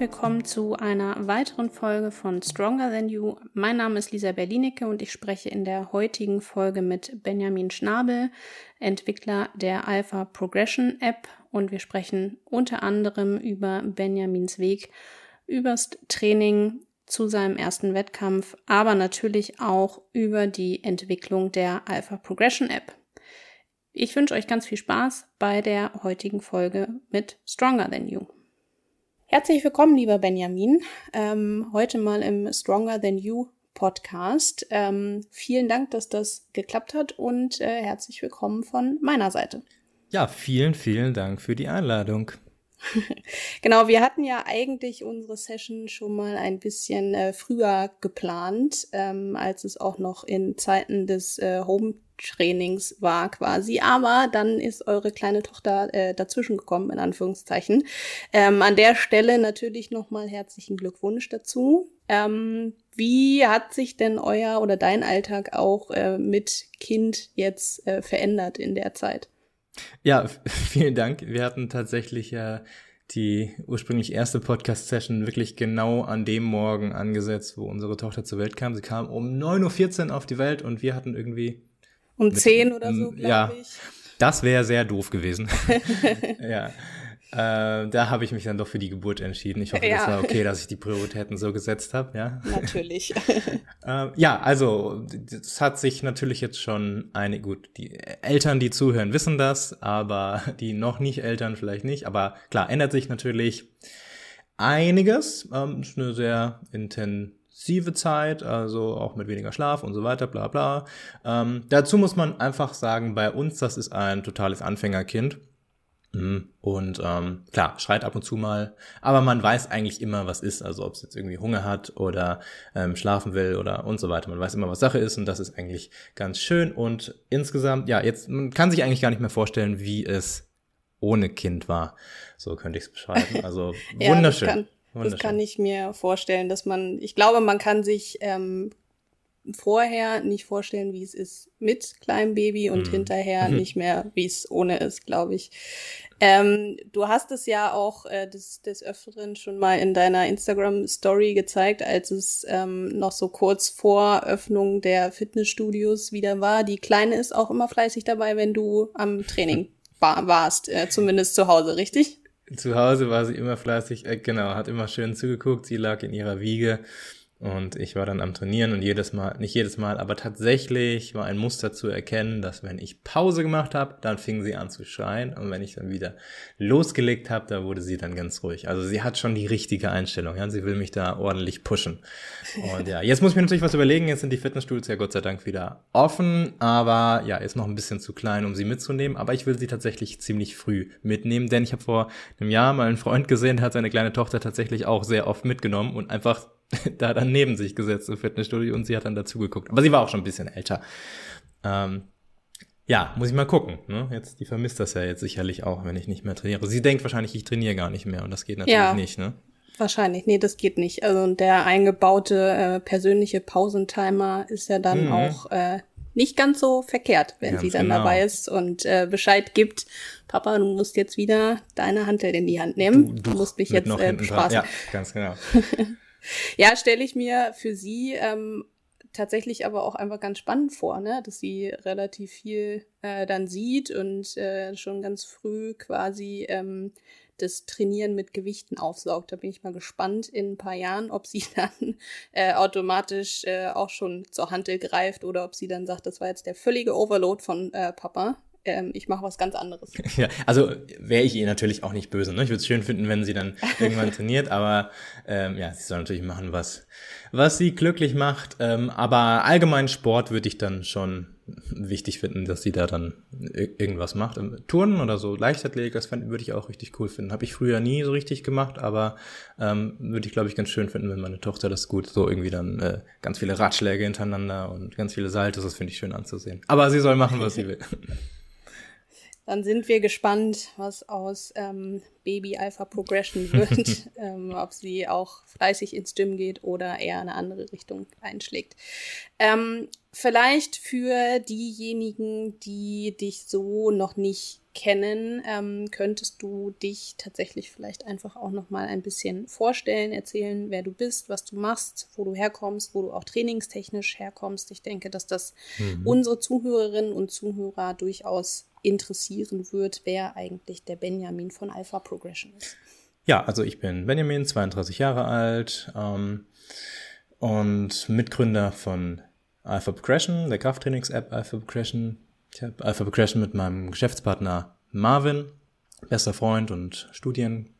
willkommen zu einer weiteren Folge von Stronger Than You. Mein Name ist Lisa Berlinecke und ich spreche in der heutigen Folge mit Benjamin Schnabel, Entwickler der Alpha Progression App und wir sprechen unter anderem über Benjamins Weg übers Training zu seinem ersten Wettkampf, aber natürlich auch über die Entwicklung der Alpha Progression App. Ich wünsche euch ganz viel Spaß bei der heutigen Folge mit Stronger Than You. Herzlich willkommen, lieber Benjamin. Ähm, heute mal im Stronger Than You Podcast. Ähm, vielen Dank, dass das geklappt hat und äh, herzlich willkommen von meiner Seite. Ja, vielen, vielen Dank für die Einladung. genau, wir hatten ja eigentlich unsere Session schon mal ein bisschen äh, früher geplant, ähm, als es auch noch in Zeiten des äh, Home Trainings war quasi. Aber dann ist eure kleine Tochter äh, dazwischen gekommen, in Anführungszeichen. Ähm, an der Stelle natürlich nochmal herzlichen Glückwunsch dazu. Ähm, wie hat sich denn euer oder dein Alltag auch äh, mit Kind jetzt äh, verändert in der Zeit? Ja, vielen Dank. Wir hatten tatsächlich ja die ursprünglich erste Podcast-Session wirklich genau an dem Morgen angesetzt, wo unsere Tochter zur Welt kam. Sie kam um 9.14 Uhr auf die Welt und wir hatten irgendwie um mit, zehn oder so, glaube ja, ich. Das wäre sehr doof gewesen. ja. Äh, da habe ich mich dann doch für die Geburt entschieden. Ich hoffe, ja. das war okay, dass ich die Prioritäten so gesetzt habe, ja. Natürlich. äh, ja, also das hat sich natürlich jetzt schon eine, gut, die Eltern, die zuhören, wissen das, aber die noch nicht Eltern vielleicht nicht. Aber klar, ändert sich natürlich einiges. Ähm, ist eine sehr intensive intensive Zeit, also auch mit weniger Schlaf und so weiter, bla bla. Ähm, dazu muss man einfach sagen, bei uns, das ist ein totales Anfängerkind. Mhm. Und ähm, klar, schreit ab und zu mal, aber man weiß eigentlich immer, was ist, also ob es jetzt irgendwie Hunger hat oder ähm, schlafen will oder und so weiter. Man weiß immer, was Sache ist und das ist eigentlich ganz schön. Und insgesamt, ja, jetzt, man kann sich eigentlich gar nicht mehr vorstellen, wie es ohne Kind war. So könnte ich es beschreiben. Also ja, wunderschön. Das kann ich mir vorstellen, dass man, ich glaube, man kann sich ähm, vorher nicht vorstellen, wie es ist mit kleinem Baby und mhm. hinterher mhm. nicht mehr, wie es ohne ist, glaube ich. Ähm, du hast es ja auch äh, des, des Öfteren schon mal in deiner Instagram-Story gezeigt, als es ähm, noch so kurz vor Öffnung der Fitnessstudios wieder war. Die Kleine ist auch immer fleißig dabei, wenn du am Training war, warst, äh, zumindest zu Hause, richtig? Zu Hause war sie immer fleißig, äh, genau, hat immer schön zugeguckt. Sie lag in ihrer Wiege und ich war dann am Trainieren und jedes Mal, nicht jedes Mal, aber tatsächlich war ein Muster zu erkennen, dass wenn ich Pause gemacht habe, dann fing sie an zu schreien. Und wenn ich dann wieder losgelegt habe, da wurde sie dann ganz ruhig. Also sie hat schon die richtige Einstellung, ja, sie will mich da ordentlich pushen. Und ja, jetzt muss ich mir natürlich was überlegen, jetzt sind die Fitnessstudios ja Gott sei Dank wieder offen, aber ja, ist noch ein bisschen zu klein, um sie mitzunehmen, aber ich will sie tatsächlich ziemlich früh mitnehmen, denn ich habe vor einem Jahr mal einen Freund gesehen, der hat seine kleine Tochter tatsächlich auch sehr oft mitgenommen und einfach da dann neben sich gesetzt im Fitnessstudio und sie hat dann dazu geguckt. Aber sie war auch schon ein bisschen älter. Ähm, ja, muss ich mal gucken. Ne? Jetzt, die vermisst das ja jetzt sicherlich auch, wenn ich nicht mehr trainiere. Sie denkt wahrscheinlich, ich trainiere gar nicht mehr und das geht natürlich ja, nicht, ne? Wahrscheinlich, nee, das geht nicht. Also der eingebaute äh, persönliche Pausentimer ist ja dann mhm. auch äh, nicht ganz so verkehrt, wenn ganz sie dann genau. dabei ist und äh, Bescheid gibt. Papa, du musst jetzt wieder deine Handel in die Hand nehmen. Du, du, du musst mich jetzt äh, bespaßen. Ja, ganz genau. ja, stelle ich mir für sie ähm, tatsächlich aber auch einfach ganz spannend vor, ne? dass sie relativ viel äh, dann sieht und äh, schon ganz früh quasi ähm, das Trainieren mit Gewichten aufsaugt. Da bin ich mal gespannt in ein paar Jahren, ob sie dann äh, automatisch äh, auch schon zur Hantel greift oder ob sie dann sagt, das war jetzt der völlige Overload von äh, Papa ähm, ich mache was ganz anderes. Ja, also wäre ich ihr natürlich auch nicht böse. Ne? Ich würde es schön finden, wenn sie dann irgendwann trainiert, aber ähm, ja, sie soll natürlich machen, was, was sie glücklich macht. Ähm, aber allgemein Sport würde ich dann schon wichtig finden, dass sie da dann irgendwas macht. Ähm, Turnen oder so Leichtathletik, das würde ich auch richtig cool finden. Habe ich früher nie so richtig gemacht, aber ähm, würde ich, glaube ich, ganz schön finden, wenn meine Tochter das gut so irgendwie dann äh, ganz viele Ratschläge hintereinander und ganz viele Saltos, das finde ich schön anzusehen. Aber sie soll machen, was sie will. Dann sind wir gespannt, was aus ähm, Baby Alpha Progression wird, ähm, ob sie auch fleißig ins Gym geht oder eher eine andere Richtung einschlägt. Ähm, vielleicht für diejenigen, die dich so noch nicht kennen, ähm, könntest du dich tatsächlich vielleicht einfach auch noch mal ein bisschen vorstellen, erzählen, wer du bist, was du machst, wo du herkommst, wo du auch trainingstechnisch herkommst. Ich denke, dass das mhm. unsere Zuhörerinnen und Zuhörer durchaus interessieren wird, wer eigentlich der Benjamin von Alpha Progression ist. Ja, also ich bin Benjamin, 32 Jahre alt ähm, und Mitgründer von Alpha Progression, der Krafttrainings-App Alpha Progression. Ich habe Alpha Progression mit meinem Geschäftspartner Marvin, bester Freund und Studien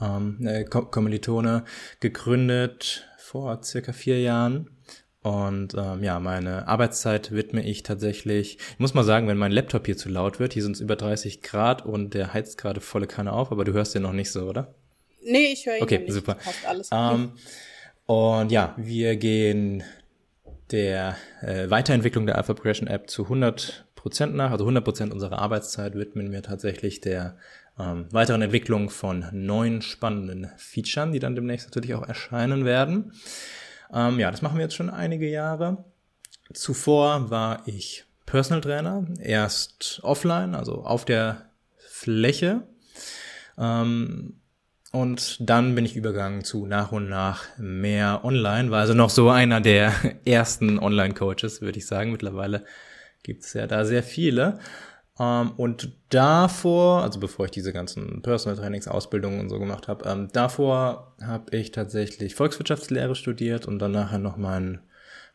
ähm, äh, Kommilitone, gegründet vor circa vier Jahren. Und ähm, ja, meine Arbeitszeit widme ich tatsächlich. Ich muss mal sagen, wenn mein Laptop hier zu laut wird, hier sind es über 30 Grad und der heizt gerade volle Kanne auf, aber du hörst den noch nicht so, oder? Nee, ich höre ihn okay, nicht. super. Passt alles. Ähm, und ja, wir gehen der äh, Weiterentwicklung der Alpha Progression App zu 100 Prozent nach. Also 100 Prozent unserer Arbeitszeit widmen wir tatsächlich der ähm, weiteren Entwicklung von neuen spannenden Features, die dann demnächst natürlich auch erscheinen werden. Ähm, ja, das machen wir jetzt schon einige Jahre. Zuvor war ich Personal Trainer, erst offline, also auf der Fläche. Ähm, und dann bin ich übergegangen zu nach und nach mehr online, war also noch so einer der ersten Online-Coaches, würde ich sagen. Mittlerweile gibt es ja da sehr viele. Ähm, und davor, also bevor ich diese ganzen Personal Trainings, Ausbildungen und so gemacht habe, ähm, davor habe ich tatsächlich Volkswirtschaftslehre studiert und dann nachher noch meinen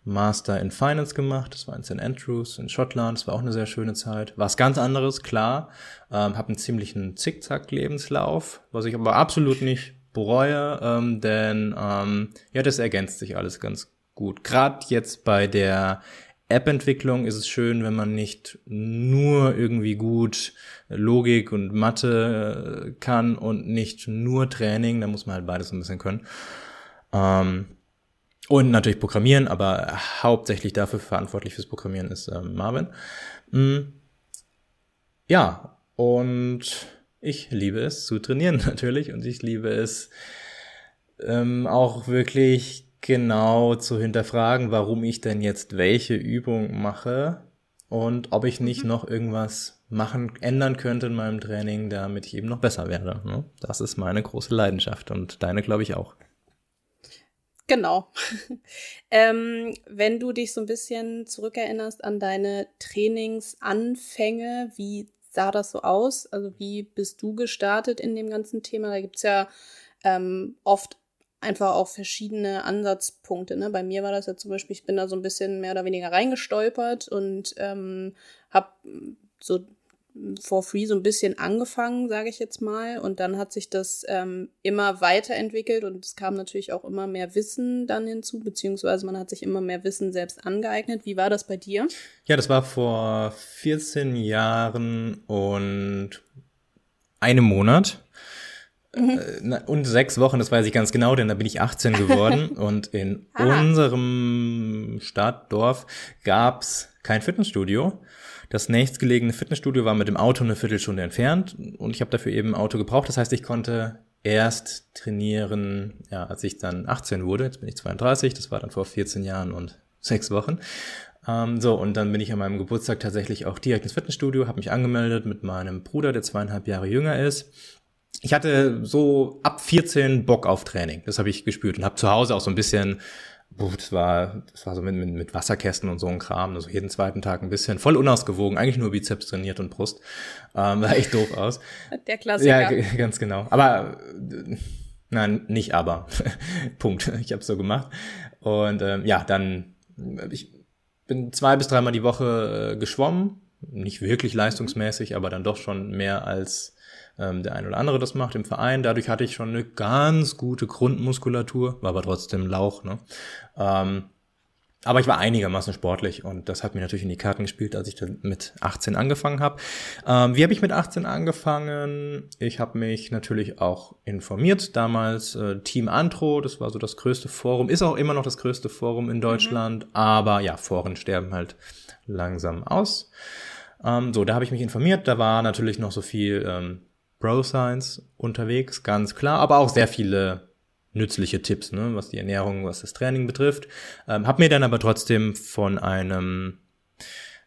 Master in Finance gemacht. Das war in St. Andrews in Schottland. Das war auch eine sehr schöne Zeit. Was ganz anderes, klar. Ähm, habe einen ziemlichen Zickzack-Lebenslauf, was ich aber absolut nicht bereue, ähm, denn ähm, ja, das ergänzt sich alles ganz gut. Gerade jetzt bei der App-Entwicklung ist es schön, wenn man nicht nur irgendwie gut Logik und Mathe äh, kann und nicht nur Training. Da muss man halt beides ein bisschen können. Ähm, und natürlich Programmieren, aber hauptsächlich dafür verantwortlich fürs Programmieren ist ähm, Marvin. Mhm. Ja, und ich liebe es zu trainieren natürlich und ich liebe es ähm, auch wirklich genau zu hinterfragen, warum ich denn jetzt welche Übung mache und ob ich nicht mhm. noch irgendwas machen, ändern könnte in meinem Training, damit ich eben noch besser werde. Ne? Das ist meine große Leidenschaft und deine, glaube ich, auch. Genau. ähm, wenn du dich so ein bisschen zurückerinnerst an deine Trainingsanfänge, wie sah das so aus? Also wie bist du gestartet in dem ganzen Thema? Da gibt's ja ähm, oft einfach auch verschiedene Ansatzpunkte. Ne? Bei mir war das ja zum Beispiel, ich bin da so ein bisschen mehr oder weniger reingestolpert und ähm, habe so for free so ein bisschen angefangen, sage ich jetzt mal. Und dann hat sich das ähm, immer weiterentwickelt und es kam natürlich auch immer mehr Wissen dann hinzu, beziehungsweise man hat sich immer mehr Wissen selbst angeeignet. Wie war das bei dir? Ja, das war vor 14 Jahren und einem Monat. Mhm. Äh, und sechs Wochen, das weiß ich ganz genau, denn da bin ich 18 geworden. und in ah. unserem Stadtdorf gab's kein Fitnessstudio. Das nächstgelegene Fitnessstudio war mit dem Auto eine Viertelstunde entfernt und ich habe dafür eben ein Auto gebraucht. Das heißt, ich konnte erst trainieren, ja, als ich dann 18 wurde. Jetzt bin ich 32, das war dann vor 14 Jahren und sechs Wochen. Ähm, so, und dann bin ich an meinem Geburtstag tatsächlich auch direkt ins Fitnessstudio, habe mich angemeldet mit meinem Bruder, der zweieinhalb Jahre jünger ist. Ich hatte so ab 14 Bock auf Training. Das habe ich gespürt und habe zu Hause auch so ein bisschen das war, das war so mit, mit, mit Wasserkästen und so ein Kram, also jeden zweiten Tag ein bisschen, voll unausgewogen, eigentlich nur Bizeps trainiert und Brust. Ähm, war echt doof aus. Der Klassiker. Ja, ganz genau. Aber nein, nicht aber. Punkt. Ich habe so gemacht. Und ähm, ja, dann, ich bin zwei bis dreimal die Woche äh, geschwommen. Nicht wirklich leistungsmäßig, aber dann doch schon mehr als ähm, der ein oder andere das macht im Verein. Dadurch hatte ich schon eine ganz gute Grundmuskulatur, war aber trotzdem Lauch. Ne? Ähm, aber ich war einigermaßen sportlich und das hat mir natürlich in die Karten gespielt, als ich dann mit 18 angefangen habe. Ähm, wie habe ich mit 18 angefangen? Ich habe mich natürlich auch informiert. Damals äh, Team Antro, das war so das größte Forum, ist auch immer noch das größte Forum in Deutschland, mhm. aber ja, Foren sterben halt langsam aus. Ähm, so, da habe ich mich informiert. Da war natürlich noch so viel ähm, Bro Science unterwegs, ganz klar, aber auch sehr viele nützliche Tipps, ne, was die Ernährung, was das Training betrifft. Ähm, hab mir dann aber trotzdem von einem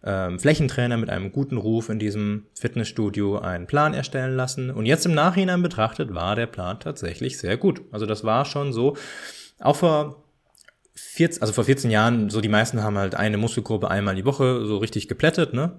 ähm, Flächentrainer mit einem guten Ruf in diesem Fitnessstudio einen Plan erstellen lassen. Und jetzt im Nachhinein betrachtet war der Plan tatsächlich sehr gut. Also das war schon so, auch vor 14, also vor 14 Jahren, so die meisten haben halt eine Muskelgruppe einmal die Woche so richtig geplättet, ne?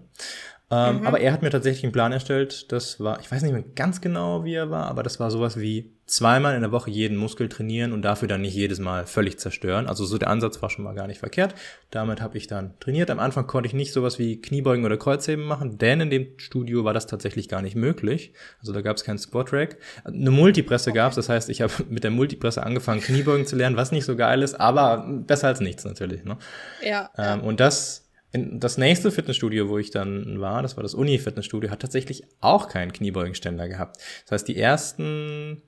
Ähm, mhm. Aber er hat mir tatsächlich einen Plan erstellt. Das war, ich weiß nicht mehr ganz genau, wie er war, aber das war sowas wie zweimal in der Woche jeden Muskel trainieren und dafür dann nicht jedes Mal völlig zerstören. Also so der Ansatz war schon mal gar nicht verkehrt. Damit habe ich dann trainiert. Am Anfang konnte ich nicht sowas wie Kniebeugen oder Kreuzheben machen, denn in dem Studio war das tatsächlich gar nicht möglich. Also da gab es keinen Squat Rack. Eine Multipresse okay. gab es, das heißt, ich habe mit der Multipresse angefangen, Kniebeugen zu lernen, was nicht so geil ist, aber besser als nichts natürlich. Ne? Ja. Ähm, und das das nächste Fitnessstudio, wo ich dann war, das war das Uni-Fitnessstudio, hat tatsächlich auch keinen Kniebeugenständer gehabt. Das heißt, die ersten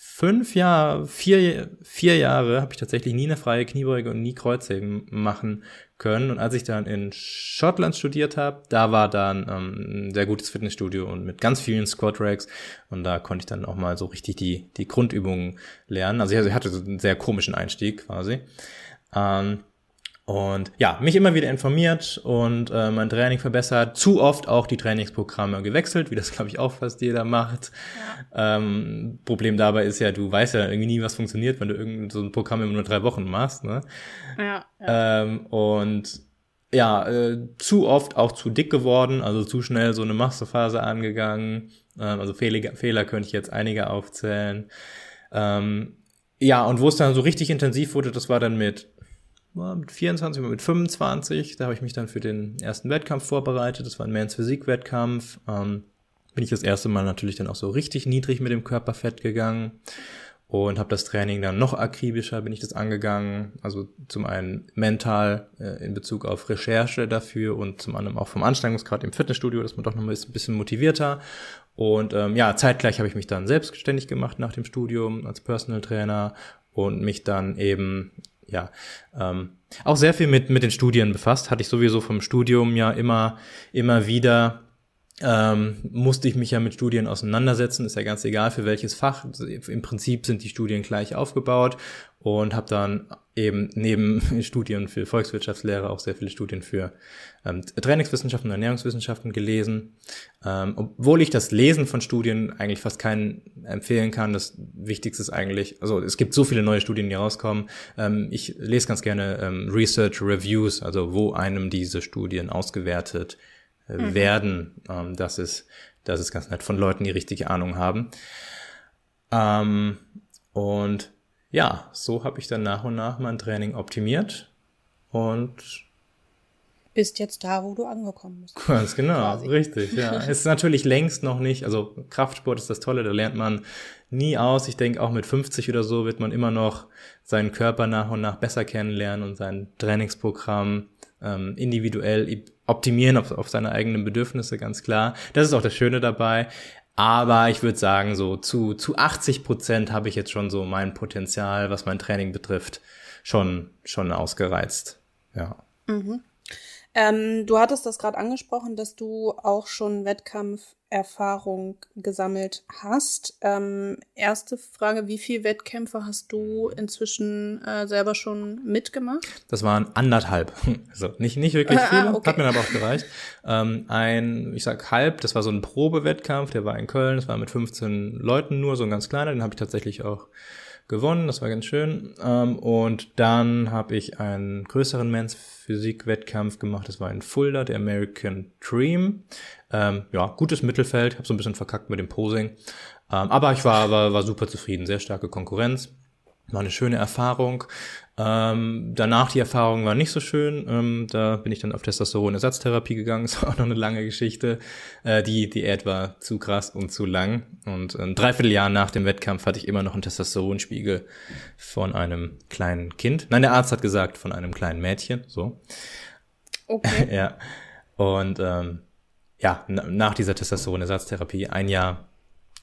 fünf Jahre, vier, vier Jahre habe ich tatsächlich nie eine freie Kniebeuge und nie Kreuzheben machen können. Und als ich dann in Schottland studiert habe, da war dann ähm, ein sehr gutes Fitnessstudio und mit ganz vielen Squat Racks. Und da konnte ich dann auch mal so richtig die, die Grundübungen lernen. Also ich hatte so einen sehr komischen Einstieg quasi. Ähm, und ja, mich immer wieder informiert und äh, mein Training verbessert. Zu oft auch die Trainingsprogramme gewechselt, wie das, glaube ich, auch fast jeder macht. Ja. Ähm, Problem dabei ist ja, du weißt ja irgendwie nie, was funktioniert, wenn du irgend so ein Programm immer nur drei Wochen machst. Ne? Ja, ja. Ähm, und ja, äh, zu oft auch zu dick geworden, also zu schnell so eine Massephase angegangen. Ähm, also Fehler, Fehler könnte ich jetzt einige aufzählen. Ähm, ja, und wo es dann so richtig intensiv wurde, das war dann mit mit 24, mit 25. Da habe ich mich dann für den ersten Wettkampf vorbereitet. Das war ein Mans Physik-Wettkampf. Ähm, bin ich das erste Mal natürlich dann auch so richtig niedrig mit dem Körperfett gegangen und habe das Training dann noch akribischer bin ich das angegangen. Also zum einen mental äh, in Bezug auf Recherche dafür und zum anderen auch vom Anstrengungsgrad im Fitnessstudio, dass man doch noch mal ein bisschen motivierter. Und ähm, ja, zeitgleich habe ich mich dann selbstständig gemacht nach dem Studium als Personal Trainer und mich dann eben ja, ähm, auch sehr viel mit, mit den Studien befasst. Hatte ich sowieso vom Studium ja immer, immer wieder ähm, musste ich mich ja mit Studien auseinandersetzen, ist ja ganz egal für welches Fach. Im Prinzip sind die Studien gleich aufgebaut und habe dann eben neben Studien für Volkswirtschaftslehre auch sehr viele Studien für ähm, Trainingswissenschaften und Ernährungswissenschaften gelesen. Ähm, obwohl ich das Lesen von Studien eigentlich fast keinen empfehlen kann. Das Wichtigste ist eigentlich, also es gibt so viele neue Studien, die rauskommen. Ähm, ich lese ganz gerne ähm, Research Reviews, also wo einem diese Studien ausgewertet mhm. werden. Ähm, das ist, das ist ganz nett von Leuten, die richtige Ahnung haben. Ähm, und ja, so habe ich dann nach und nach mein Training optimiert und bist jetzt da, wo du angekommen bist. Ganz genau, Quasi. richtig, ja. ist natürlich längst noch nicht, also Kraftsport ist das Tolle, da lernt man nie aus. Ich denke, auch mit 50 oder so wird man immer noch seinen Körper nach und nach besser kennenlernen und sein Trainingsprogramm ähm, individuell optimieren auf, auf seine eigenen Bedürfnisse, ganz klar. Das ist auch das Schöne dabei. Aber ich würde sagen, so zu, zu 80 Prozent habe ich jetzt schon so mein Potenzial, was mein Training betrifft, schon, schon ausgereizt. Ja. Mhm. Ähm, du hattest das gerade angesprochen, dass du auch schon Wettkampferfahrung gesammelt hast. Ähm, erste Frage, wie viele Wettkämpfe hast du inzwischen äh, selber schon mitgemacht? Das waren anderthalb. Also nicht, nicht wirklich viele, ah, okay. hat mir aber auch gereicht. Ähm, ein, ich sag halb, das war so ein Probewettkampf, der war in Köln, das war mit 15 Leuten nur, so ein ganz kleiner, den habe ich tatsächlich auch gewonnen, das war ganz schön. Ähm, und dann habe ich einen größeren Men's Physik-Wettkampf gemacht, das war in Fulda, der American Dream. Ähm, ja, gutes Mittelfeld, habe so ein bisschen verkackt mit dem Posing. Ähm, aber ich war, war, war super zufrieden, sehr starke Konkurrenz. War eine schöne Erfahrung. Ähm, danach die Erfahrung war nicht so schön. Ähm, da bin ich dann auf Testosteron-Ersatztherapie gegangen. Das war auch noch eine lange Geschichte. Äh, die Diät war zu krass und zu lang. Und ein Dreivierteljahr nach dem Wettkampf hatte ich immer noch einen Testosteronspiegel von einem kleinen Kind. Nein, der Arzt hat gesagt, von einem kleinen Mädchen. So. Okay. ja. Und ähm, ja, nach dieser Testosteron-Ersatztherapie ein Jahr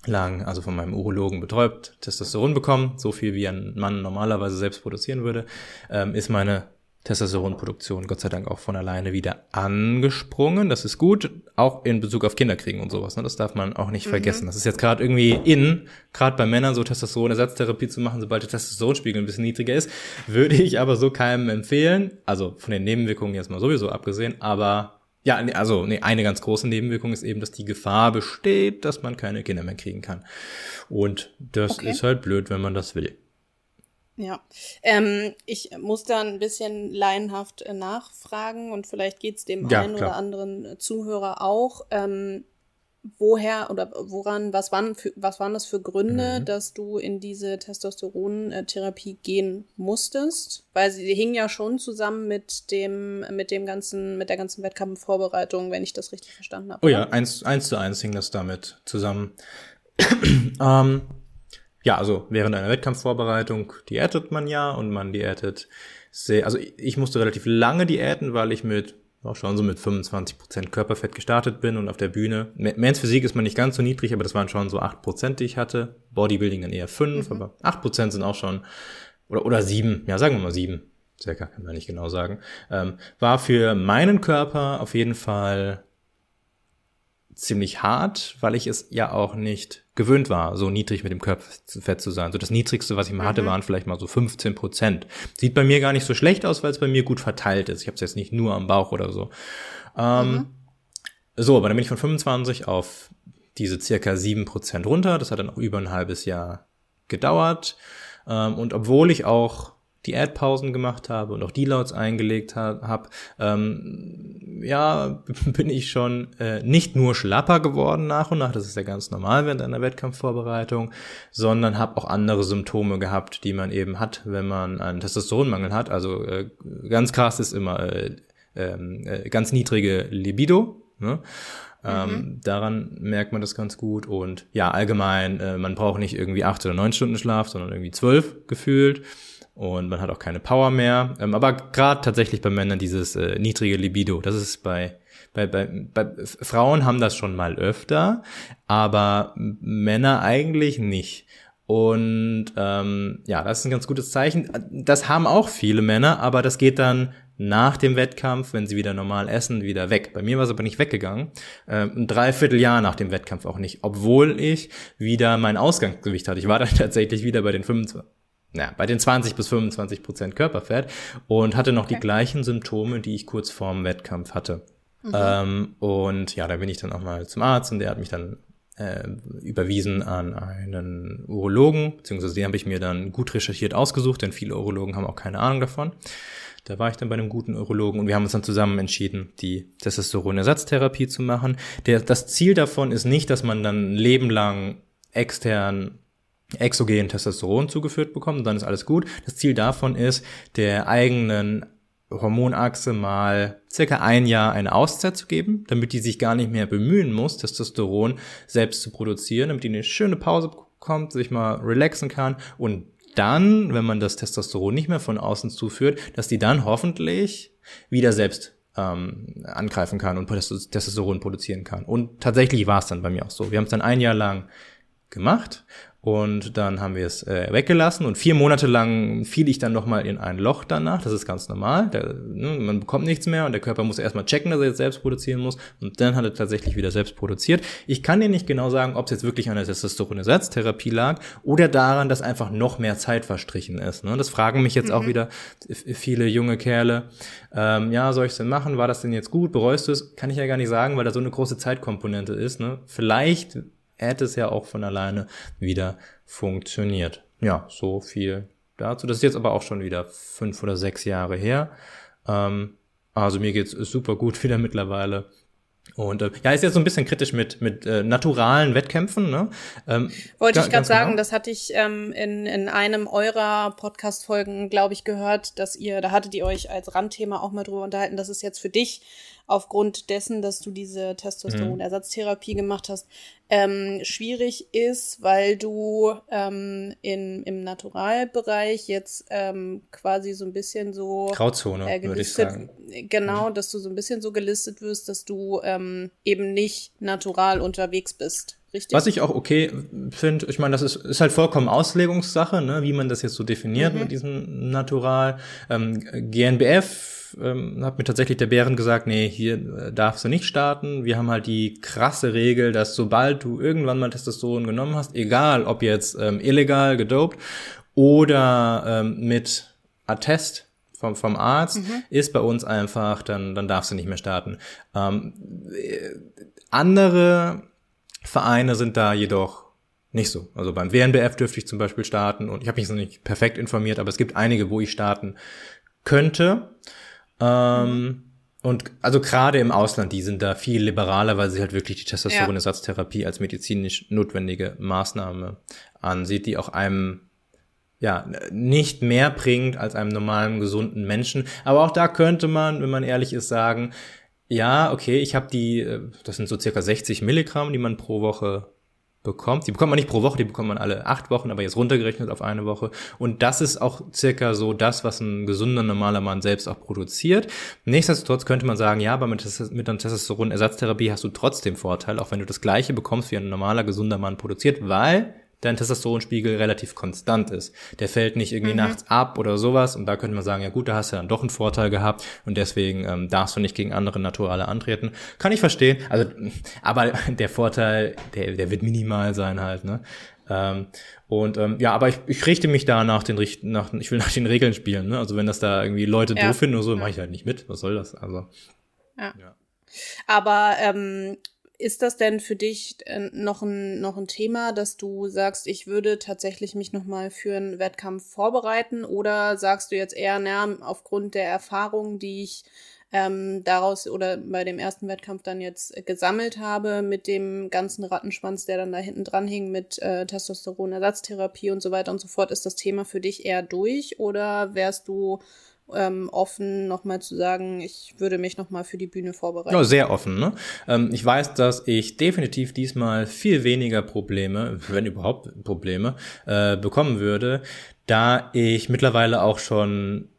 lang, also von meinem Urologen betäubt, Testosteron bekommen, so viel wie ein Mann normalerweise selbst produzieren würde, ähm, ist meine Testosteronproduktion Gott sei Dank auch von alleine wieder angesprungen. Das ist gut, auch in Bezug auf Kinderkriegen und sowas. Ne? Das darf man auch nicht mhm. vergessen. Das ist jetzt gerade irgendwie in, gerade bei Männern so Testosteronersatztherapie zu machen, sobald der Testosteronspiegel ein bisschen niedriger ist, würde ich aber so keinem empfehlen. Also von den Nebenwirkungen jetzt mal sowieso abgesehen, aber ja, also nee, eine ganz große Nebenwirkung ist eben, dass die Gefahr besteht, dass man keine Kinder mehr kriegen kann. Und das okay. ist halt blöd, wenn man das will. Ja, ähm, ich muss da ein bisschen laienhaft äh, nachfragen und vielleicht geht's dem ja, einen klar. oder anderen Zuhörer auch. Ähm, woher oder woran, was waren, für, was waren das für Gründe, mhm. dass du in diese Testosterontherapie gehen musstest? Weil sie hing ja schon zusammen mit dem, mit dem ganzen, mit der ganzen Wettkampfvorbereitung, wenn ich das richtig verstanden habe. Oh ja, eins, eins zu eins hing das damit zusammen. ähm, ja, also während einer Wettkampfvorbereitung diätet man ja und man diätet sehr, also ich musste relativ lange diäten, weil ich mit auch schon so mit 25 Prozent Körperfett gestartet bin und auf der Bühne. Mans Physik ist man nicht ganz so niedrig, aber das waren schon so 8%, die ich hatte. Bodybuilding dann eher 5, mhm. aber 8% sind auch schon, oder, oder 7, ja, sagen wir mal 7, circa, kann man nicht genau sagen. Ähm, war für meinen Körper auf jeden Fall ziemlich hart, weil ich es ja auch nicht gewöhnt war, so niedrig mit dem Körperfett zu sein. So das niedrigste, was ich mal mhm. hatte, waren vielleicht mal so 15 Prozent. Sieht bei mir gar nicht so schlecht aus, weil es bei mir gut verteilt ist. Ich habe es jetzt nicht nur am Bauch oder so. Ähm, mhm. So, aber dann bin ich von 25 auf diese circa 7 Prozent runter. Das hat dann auch über ein halbes Jahr gedauert. Ähm, und obwohl ich auch Diätpausen gemacht habe und auch Deloads eingelegt ha habe, ähm, ja, bin ich schon äh, nicht nur schlapper geworden nach und nach, das ist ja ganz normal während einer Wettkampfvorbereitung, sondern habe auch andere Symptome gehabt, die man eben hat, wenn man einen Testosteronmangel hat. Also äh, ganz krass ist immer äh, ähm, äh, ganz niedrige Libido. Ne? Ähm, mhm. daran merkt man das ganz gut. Und ja, allgemein, äh, man braucht nicht irgendwie acht oder neun Stunden Schlaf, sondern irgendwie zwölf gefühlt und man hat auch keine Power mehr. Ähm, aber gerade tatsächlich bei Männern dieses äh, niedrige Libido, das ist bei, bei, bei, bei Frauen haben das schon mal öfter, aber Männer eigentlich nicht. Und ähm, ja, das ist ein ganz gutes Zeichen. Das haben auch viele Männer, aber das geht dann nach dem Wettkampf, wenn sie wieder normal essen, wieder weg. Bei mir war es aber nicht weggegangen. Ähm, ein Dreivierteljahr nach dem Wettkampf auch nicht, obwohl ich wieder mein Ausgangsgewicht hatte. Ich war dann tatsächlich wieder bei den 25, ja, bei den 20 bis 25 Prozent Körperfett und hatte noch okay. die gleichen Symptome, die ich kurz vorm Wettkampf hatte. Mhm. Ähm, und ja, da bin ich dann auch mal zum Arzt und der hat mich dann äh, überwiesen an einen Urologen, beziehungsweise den habe ich mir dann gut recherchiert ausgesucht, denn viele Urologen haben auch keine Ahnung davon. Da war ich dann bei einem guten Urologen und wir haben uns dann zusammen entschieden, die Testosteronersatztherapie zu machen. Der, das Ziel davon ist nicht, dass man dann ein Leben lang extern exogen Testosteron zugeführt bekommen, dann ist alles gut. Das Ziel davon ist, der eigenen Hormonachse mal circa ein Jahr eine Auszeit zu geben, damit die sich gar nicht mehr bemühen muss, Testosteron selbst zu produzieren, damit die eine schöne Pause bekommt, sich mal relaxen kann und dann, wenn man das Testosteron nicht mehr von außen zuführt, dass die dann hoffentlich wieder selbst ähm, angreifen kann und Testosteron produzieren kann. Und tatsächlich war es dann bei mir auch so. Wir haben es dann ein Jahr lang gemacht und dann haben wir es äh, weggelassen und vier Monate lang fiel ich dann nochmal in ein Loch danach. Das ist ganz normal. Der, ne, man bekommt nichts mehr und der Körper muss erstmal checken, dass er jetzt selbst produzieren muss. Und dann hat er tatsächlich wieder selbst produziert. Ich kann dir nicht genau sagen, ob es jetzt wirklich an der Testosteronersatztherapie lag oder daran, dass einfach noch mehr Zeit verstrichen ist. Ne? Das fragen mich jetzt mhm. auch wieder viele junge Kerle. Ähm, ja, soll ich es denn machen? War das denn jetzt gut? Bereust du es? Kann ich ja gar nicht sagen, weil da so eine große Zeitkomponente ist. Ne? Vielleicht hätte es ja auch von alleine wieder funktioniert. Ja, so viel dazu. Das ist jetzt aber auch schon wieder fünf oder sechs Jahre her. Ähm, also mir geht's super gut wieder mittlerweile. Und äh, ja, ist jetzt so ein bisschen kritisch mit mit äh, naturalen Wettkämpfen. Ne? Ähm, Wollte ich gerade sagen, genau. das hatte ich ähm, in in einem eurer Podcast-Folgen, glaube ich, gehört, dass ihr, da hattet ihr euch als Randthema auch mal drüber unterhalten, dass es jetzt für dich aufgrund dessen, dass du diese Testosteronersatztherapie mhm. gemacht hast, ähm, schwierig ist, weil du ähm, in, im Naturalbereich jetzt ähm, quasi so ein bisschen so Grauzone, äh, würde ich sagen. Genau, mhm. dass du so ein bisschen so gelistet wirst, dass du ähm, eben nicht natural unterwegs bist. richtig? Was ich auch okay finde, ich meine, das ist, ist halt vollkommen Auslegungssache, ne, wie man das jetzt so definiert mhm. mit diesem Natural. Ähm, GNBF ähm, hat mir tatsächlich der Bären gesagt, nee, hier äh, darfst du nicht starten. Wir haben halt die krasse Regel, dass sobald du irgendwann mal Testosteron genommen hast, egal ob jetzt ähm, illegal gedopt oder ähm, mit Attest vom, vom Arzt, mhm. ist bei uns einfach, dann, dann darfst du nicht mehr starten. Ähm, äh, andere Vereine sind da jedoch nicht so. Also beim WNBF dürfte ich zum Beispiel starten und ich habe mich noch nicht perfekt informiert, aber es gibt einige, wo ich starten könnte. Ähm, und also gerade im Ausland, die sind da viel liberaler, weil sie halt wirklich die Testosteronersatztherapie als medizinisch notwendige Maßnahme ansieht, die auch einem ja, nicht mehr bringt als einem normalen, gesunden Menschen. Aber auch da könnte man, wenn man ehrlich ist, sagen, ja, okay, ich habe die, äh, das sind so circa 60 Milligramm, die man pro Woche bekommt. Die bekommt man nicht pro Woche, die bekommt man alle acht Wochen, aber jetzt runtergerechnet auf eine Woche. Und das ist auch circa so das, was ein gesunder, normaler Mann selbst auch produziert. Nichtsdestotrotz könnte man sagen, ja, aber mit, mit einer Testosteron-Ersatztherapie hast du trotzdem Vorteil, auch wenn du das gleiche bekommst, wie ein normaler, gesunder Mann produziert, weil dein Testosteronspiegel relativ konstant ist. Der fällt nicht irgendwie mhm. nachts ab oder sowas und da könnte man sagen, ja gut, da hast du dann doch einen Vorteil gehabt und deswegen ähm, darfst du nicht gegen andere Naturale antreten. Kann ich verstehen. Also, aber der Vorteil, der, der wird minimal sein halt, ne? Ähm, und ähm, ja, aber ich, ich richte mich da nach den nach, ich will nach den Regeln spielen, ne? Also wenn das da irgendwie Leute ja. doof finden oder so, ja. mache ich halt nicht mit. Was soll das? Also. Ja. ja. Aber ähm, ist das denn für dich äh, noch ein, noch ein Thema, dass du sagst, ich würde tatsächlich mich nochmal für einen Wettkampf vorbereiten? Oder sagst du jetzt eher, na, aufgrund der Erfahrung, die ich ähm, daraus oder bei dem ersten Wettkampf dann jetzt gesammelt habe, mit dem ganzen Rattenschwanz, der dann da hinten dran hing, mit äh, Testosteronersatztherapie und so weiter und so fort, ist das Thema für dich eher durch? Oder wärst du ähm, offen, nochmal zu sagen, ich würde mich nochmal für die Bühne vorbereiten. Ja, sehr offen. Ne? Ähm, ich weiß, dass ich definitiv diesmal viel weniger Probleme, wenn überhaupt Probleme, äh, bekommen würde, da ich mittlerweile auch schon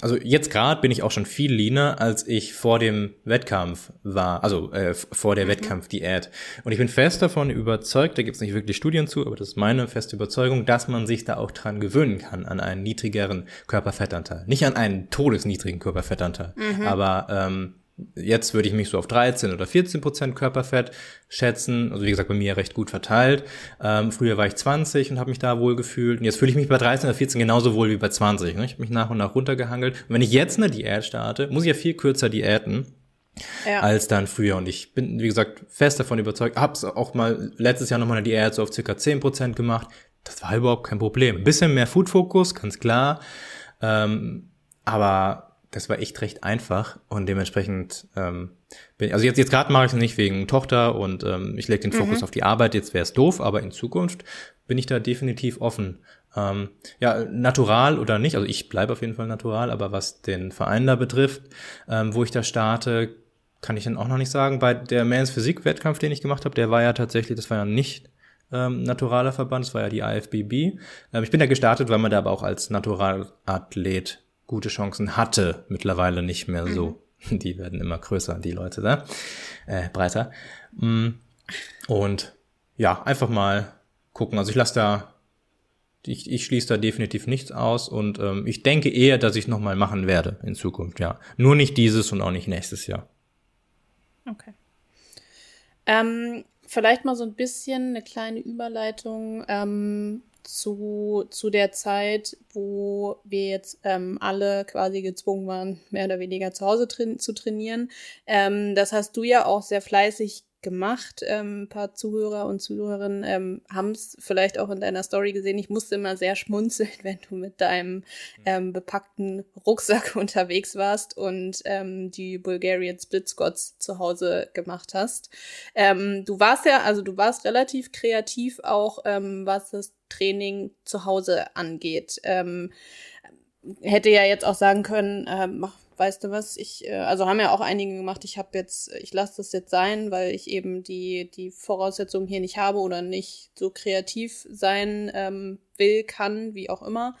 also jetzt gerade bin ich auch schon viel leaner, als ich vor dem Wettkampf war, also äh, vor der mhm. Wettkampfdiät. Und ich bin fest davon überzeugt, da gibt es nicht wirklich Studien zu, aber das ist meine feste Überzeugung, dass man sich da auch dran gewöhnen kann, an einen niedrigeren Körperfettanteil. Nicht an einen todesniedrigen Körperfettanteil, mhm. aber ähm, Jetzt würde ich mich so auf 13 oder 14 Prozent Körperfett schätzen. Also wie gesagt, bei mir recht gut verteilt. Ähm, früher war ich 20 und habe mich da wohl gefühlt. Und jetzt fühle ich mich bei 13 oder 14 genauso wohl wie bei 20. Ne? Ich habe mich nach und nach runtergehangelt. Und wenn ich jetzt eine Diät starte, muss ich ja viel kürzer diäten. Ja. als dann früher. Und ich bin, wie gesagt, fest davon überzeugt. Hab's auch mal letztes Jahr nochmal eine Diät so auf circa 10% gemacht. Das war überhaupt kein Problem. Ein bisschen mehr Food-Fokus, ganz klar. Ähm, aber das war echt recht einfach und dementsprechend ähm, bin also jetzt jetzt gerade mache ich es nicht wegen Tochter und ähm, ich lege den Fokus mhm. auf die Arbeit. Jetzt wäre es doof, aber in Zukunft bin ich da definitiv offen. Ähm, ja, natural oder nicht, also ich bleibe auf jeden Fall natural, aber was den Verein da betrifft, ähm, wo ich da starte, kann ich dann auch noch nicht sagen. Bei der Mans Physik Wettkampf, den ich gemacht habe, der war ja tatsächlich, das war ja nicht ähm, naturaler Verband, das war ja die IFBB. Ähm, ich bin da gestartet, weil man da aber auch als Naturalathlet gute Chancen hatte, mittlerweile nicht mehr so. Mhm. Die werden immer größer, die Leute da, äh, breiter. Mm. Und ja, einfach mal gucken. Also ich lasse da, ich, ich schließe da definitiv nichts aus und ähm, ich denke eher, dass ich noch mal machen werde in Zukunft, ja. Nur nicht dieses und auch nicht nächstes Jahr. Okay. Ähm, vielleicht mal so ein bisschen eine kleine Überleitung. Ähm, zu, zu der Zeit, wo wir jetzt ähm, alle quasi gezwungen waren, mehr oder weniger zu Hause tra zu trainieren. Ähm, das hast du ja auch sehr fleißig gemacht. Ähm, ein paar Zuhörer und Zuhörerinnen ähm, haben es vielleicht auch in deiner Story gesehen. Ich musste immer sehr schmunzeln, wenn du mit deinem ähm, bepackten Rucksack unterwegs warst und ähm, die Bulgarian Split Squats zu Hause gemacht hast. Ähm, du warst ja, also du warst relativ kreativ auch, ähm, was das Training zu Hause angeht. Ähm, hätte ja jetzt auch sagen können, ähm, weißt du was, ich, äh, also haben ja auch einige gemacht, ich habe jetzt, ich lasse das jetzt sein, weil ich eben die, die Voraussetzungen hier nicht habe oder nicht so kreativ sein ähm, will, kann, wie auch immer.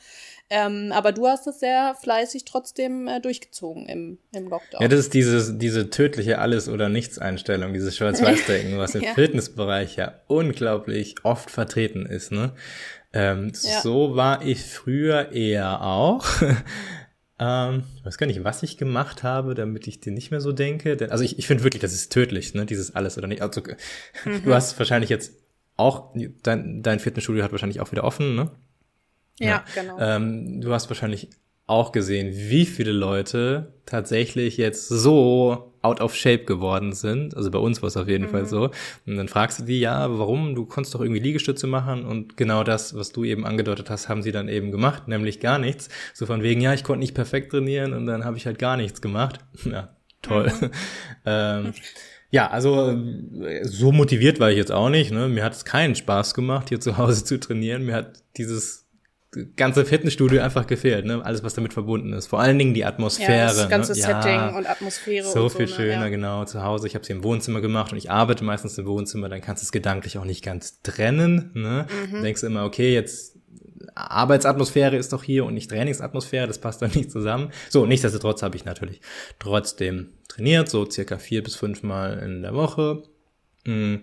Ähm, aber du hast es sehr fleißig trotzdem äh, durchgezogen im, im Lockdown. Ja, das ist dieses, diese tödliche Alles- oder Nichts-Einstellung, dieses Schwarz-Weiß-Denken, was im ja. Fitnessbereich ja unglaublich oft vertreten ist. Ne? Ähm, ja. So war ich früher eher auch. Ähm, ich weiß gar nicht, was ich gemacht habe, damit ich dir nicht mehr so denke. Also ich, ich finde wirklich, das ist tödlich, ne? dieses Alles oder nicht. Also, mhm. Du hast wahrscheinlich jetzt auch, dein, dein Fitnessstudio hat wahrscheinlich auch wieder offen, ne? Ja, ja. genau. Ähm, du hast wahrscheinlich auch gesehen, wie viele Leute tatsächlich jetzt so out of shape geworden sind. Also bei uns war es auf jeden mhm. Fall so. Und dann fragst du die, ja, warum? Du konntest doch irgendwie Liegestütze machen. Und genau das, was du eben angedeutet hast, haben sie dann eben gemacht, nämlich gar nichts. So von wegen, ja, ich konnte nicht perfekt trainieren und dann habe ich halt gar nichts gemacht. Ja, toll. Mhm. ähm, ja, also so motiviert war ich jetzt auch nicht. Ne? Mir hat es keinen Spaß gemacht, hier zu Hause zu trainieren. Mir hat dieses ganze Fitnessstudio einfach gefehlt, ne? Alles, was damit verbunden ist. Vor allen Dingen die Atmosphäre. Ja, das ganze ne? Setting ja, und Atmosphäre. So und viel so, schöner, ne? ja. genau. Zu Hause, ich habe sie im Wohnzimmer gemacht und ich arbeite meistens im Wohnzimmer, dann kannst du es gedanklich auch nicht ganz trennen. Ne? Mhm. Dann denkst du immer, okay, jetzt Arbeitsatmosphäre ist doch hier und nicht Trainingsatmosphäre, das passt dann nicht zusammen. So, nichtsdestotrotz habe ich natürlich trotzdem trainiert, so circa vier bis fünf Mal in der Woche. Hm,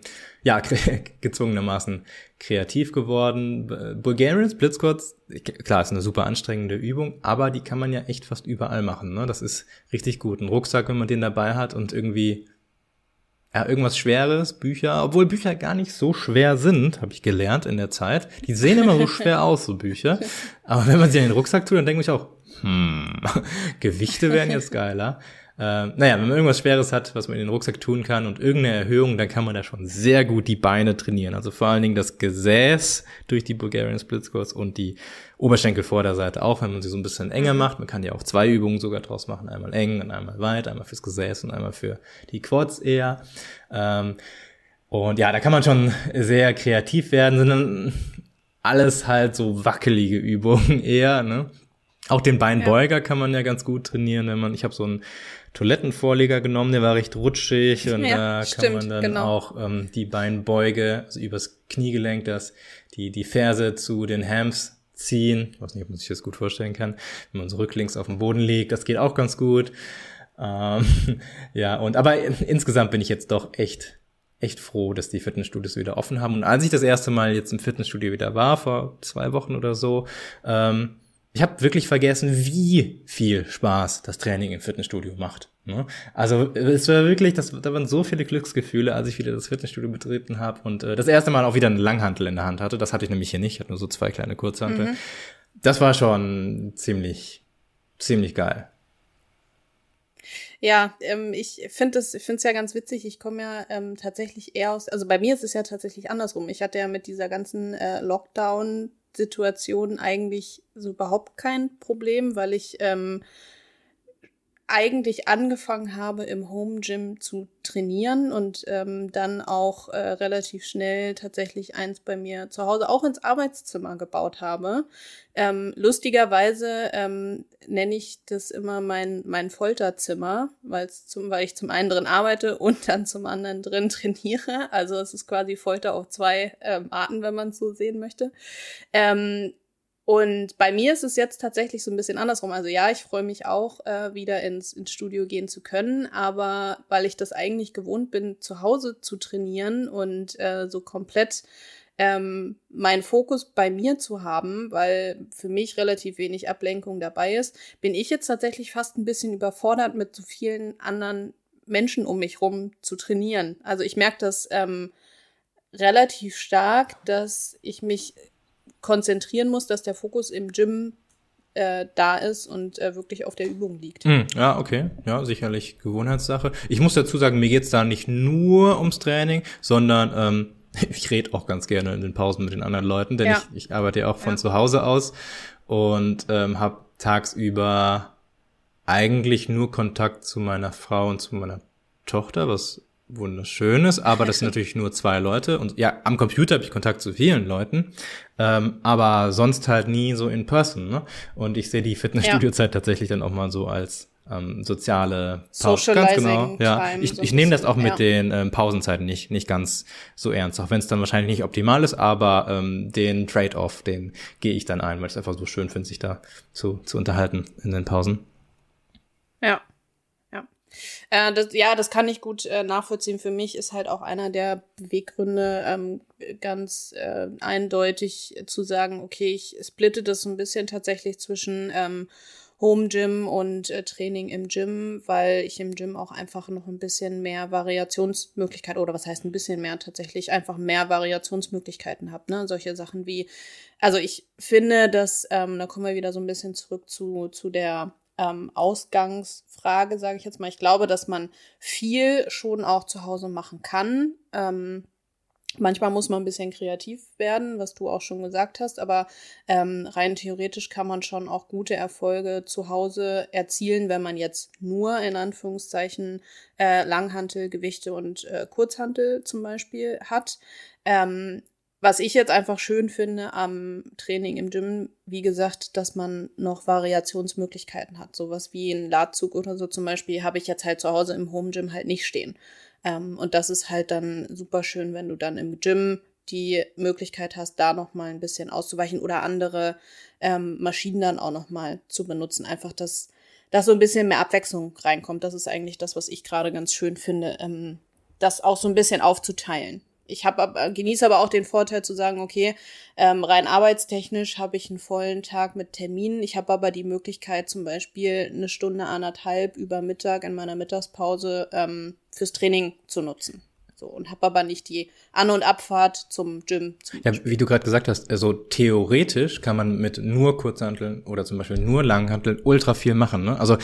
ja, gezwungenermaßen kreativ geworden. Bulgarian Split Squats, klar, ist eine super anstrengende Übung, aber die kann man ja echt fast überall machen. Ne? Das ist richtig gut. Ein Rucksack, wenn man den dabei hat und irgendwie ja, irgendwas Schweres, Bücher, obwohl Bücher gar nicht so schwer sind, habe ich gelernt in der Zeit. Die sehen immer so schwer aus, so Bücher. Aber wenn man sie in den Rucksack tut, dann denke ich auch, hm, Gewichte wären jetzt geiler. Äh, naja, wenn man irgendwas Schweres hat, was man in den Rucksack tun kann und irgendeine Erhöhung, dann kann man da schon sehr gut die Beine trainieren. Also vor allen Dingen das Gesäß durch die Bulgarian Split Squats und die Oberschenkelvorderseite auch, wenn man sie so ein bisschen enger mhm. macht. Man kann ja auch zwei Übungen sogar draus machen. Einmal eng und einmal weit, einmal fürs Gesäß und einmal für die Quads eher. Ähm, und ja, da kann man schon sehr kreativ werden, sondern alles halt so wackelige Übungen eher, ne? Auch den Beinbeuger ja. kann man ja ganz gut trainieren, wenn man, ich habe so einen Toilettenvorleger genommen, der war recht rutschig und ja, da stimmt, kann man dann genau. auch ähm, die Beinbeuge, also übers Kniegelenk, das, die, die Ferse zu den Hams ziehen. Ich weiß nicht, ob man sich das gut vorstellen kann. Wenn man so rücklings auf dem Boden liegt, das geht auch ganz gut. Ähm, ja, und aber insgesamt bin ich jetzt doch echt echt froh, dass die Fitnessstudios wieder offen haben. Und als ich das erste Mal jetzt im Fitnessstudio wieder war, vor zwei Wochen oder so, ähm, ich habe wirklich vergessen, wie viel Spaß das Training im Fitnessstudio macht. Ne? Also es war wirklich, das, da waren so viele Glücksgefühle, als ich wieder das Fitnessstudio betreten habe und äh, das erste Mal auch wieder eine Langhantel in der Hand hatte. Das hatte ich nämlich hier nicht, ich hatte nur so zwei kleine Kurzhantel. Mhm. Das war schon ziemlich, ziemlich geil. Ja, ähm, ich finde es es ja ganz witzig. Ich komme ja ähm, tatsächlich eher aus, also bei mir ist es ja tatsächlich andersrum. Ich hatte ja mit dieser ganzen äh, Lockdown Situation eigentlich so überhaupt kein Problem, weil ich ähm, eigentlich angefangen habe, im Home Gym zu trainieren und ähm, dann auch äh, relativ schnell tatsächlich eins bei mir zu Hause auch ins Arbeitszimmer gebaut habe. Ähm, lustigerweise ähm, nenne ich das immer mein, mein Folterzimmer, weil's zum, weil ich zum einen drin arbeite und dann zum anderen drin trainiere. Also es ist quasi Folter auf zwei ähm, Arten, wenn man es so sehen möchte. Ähm, und bei mir ist es jetzt tatsächlich so ein bisschen andersrum. Also ja, ich freue mich auch, äh, wieder ins, ins Studio gehen zu können, aber weil ich das eigentlich gewohnt bin, zu Hause zu trainieren und äh, so komplett ähm, meinen Fokus bei mir zu haben, weil für mich relativ wenig Ablenkung dabei ist, bin ich jetzt tatsächlich fast ein bisschen überfordert, mit so vielen anderen Menschen um mich rum zu trainieren. Also ich merke das ähm, relativ stark, dass ich mich konzentrieren muss, dass der Fokus im Gym äh, da ist und äh, wirklich auf der Übung liegt. Mm, ja, okay. Ja, sicherlich Gewohnheitssache. Ich muss dazu sagen, mir geht's da nicht nur ums Training, sondern ähm, ich rede auch ganz gerne in den Pausen mit den anderen Leuten, denn ja. ich, ich arbeite ja auch von ja. zu Hause aus und ähm, habe tagsüber eigentlich nur Kontakt zu meiner Frau und zu meiner Tochter, was wunderschönes, aber das sind natürlich nur zwei Leute. Und ja, am Computer habe ich Kontakt zu vielen Leuten, ähm, aber sonst halt nie so in person. Ne? Und ich sehe die Fitnessstudio-Zeit ja. tatsächlich dann auch mal so als ähm, soziale Pause. Ganz genau. Ja, ich, so ich nehme das auch mit ja. den ähm, Pausenzeiten nicht nicht ganz so ernst, auch wenn es dann wahrscheinlich nicht optimal ist, aber ähm, den Trade-off, den gehe ich dann ein, weil ich es einfach so schön finde, sich da zu zu unterhalten in den Pausen. Ja. Äh, das, ja, das kann ich gut äh, nachvollziehen. Für mich ist halt auch einer der Beweggründe ähm, ganz äh, eindeutig zu sagen, okay, ich splitte das so ein bisschen tatsächlich zwischen ähm, Home Gym und äh, Training im Gym, weil ich im Gym auch einfach noch ein bisschen mehr Variationsmöglichkeiten oder was heißt ein bisschen mehr tatsächlich einfach mehr Variationsmöglichkeiten habe. Ne? Solche Sachen wie, also ich finde, dass, ähm, da kommen wir wieder so ein bisschen zurück zu, zu der ähm, Ausgangsfrage, sage ich jetzt mal. Ich glaube, dass man viel schon auch zu Hause machen kann. Ähm, Manchmal muss man ein bisschen kreativ werden, was du auch schon gesagt hast, aber ähm, rein theoretisch kann man schon auch gute Erfolge zu Hause erzielen, wenn man jetzt nur in Anführungszeichen äh, Langhantel, Gewichte und äh, Kurzhantel zum Beispiel hat. Ähm, was ich jetzt einfach schön finde am Training im Gym, wie gesagt, dass man noch Variationsmöglichkeiten hat. Sowas wie ein Ladzug oder so zum Beispiel habe ich jetzt halt zu Hause im Home Gym halt nicht stehen. Ähm, und das ist halt dann super schön, wenn du dann im Gym die Möglichkeit hast, da noch mal ein bisschen auszuweichen oder andere ähm, Maschinen dann auch noch mal zu benutzen. Einfach, dass, dass so ein bisschen mehr Abwechslung reinkommt. Das ist eigentlich das, was ich gerade ganz schön finde, ähm, das auch so ein bisschen aufzuteilen ich habe genieße aber auch den Vorteil zu sagen, okay, ähm, rein arbeitstechnisch habe ich einen vollen Tag mit Terminen. Ich habe aber die Möglichkeit, zum Beispiel eine Stunde anderthalb über Mittag in meiner Mittagspause ähm, fürs Training zu nutzen. So, und habe aber nicht die An- und Abfahrt zum Gym. Zum ja, wie du gerade gesagt hast, also theoretisch kann man mit nur Kurzhanteln oder zum Beispiel nur Langhanteln ultra viel machen. Ne? Also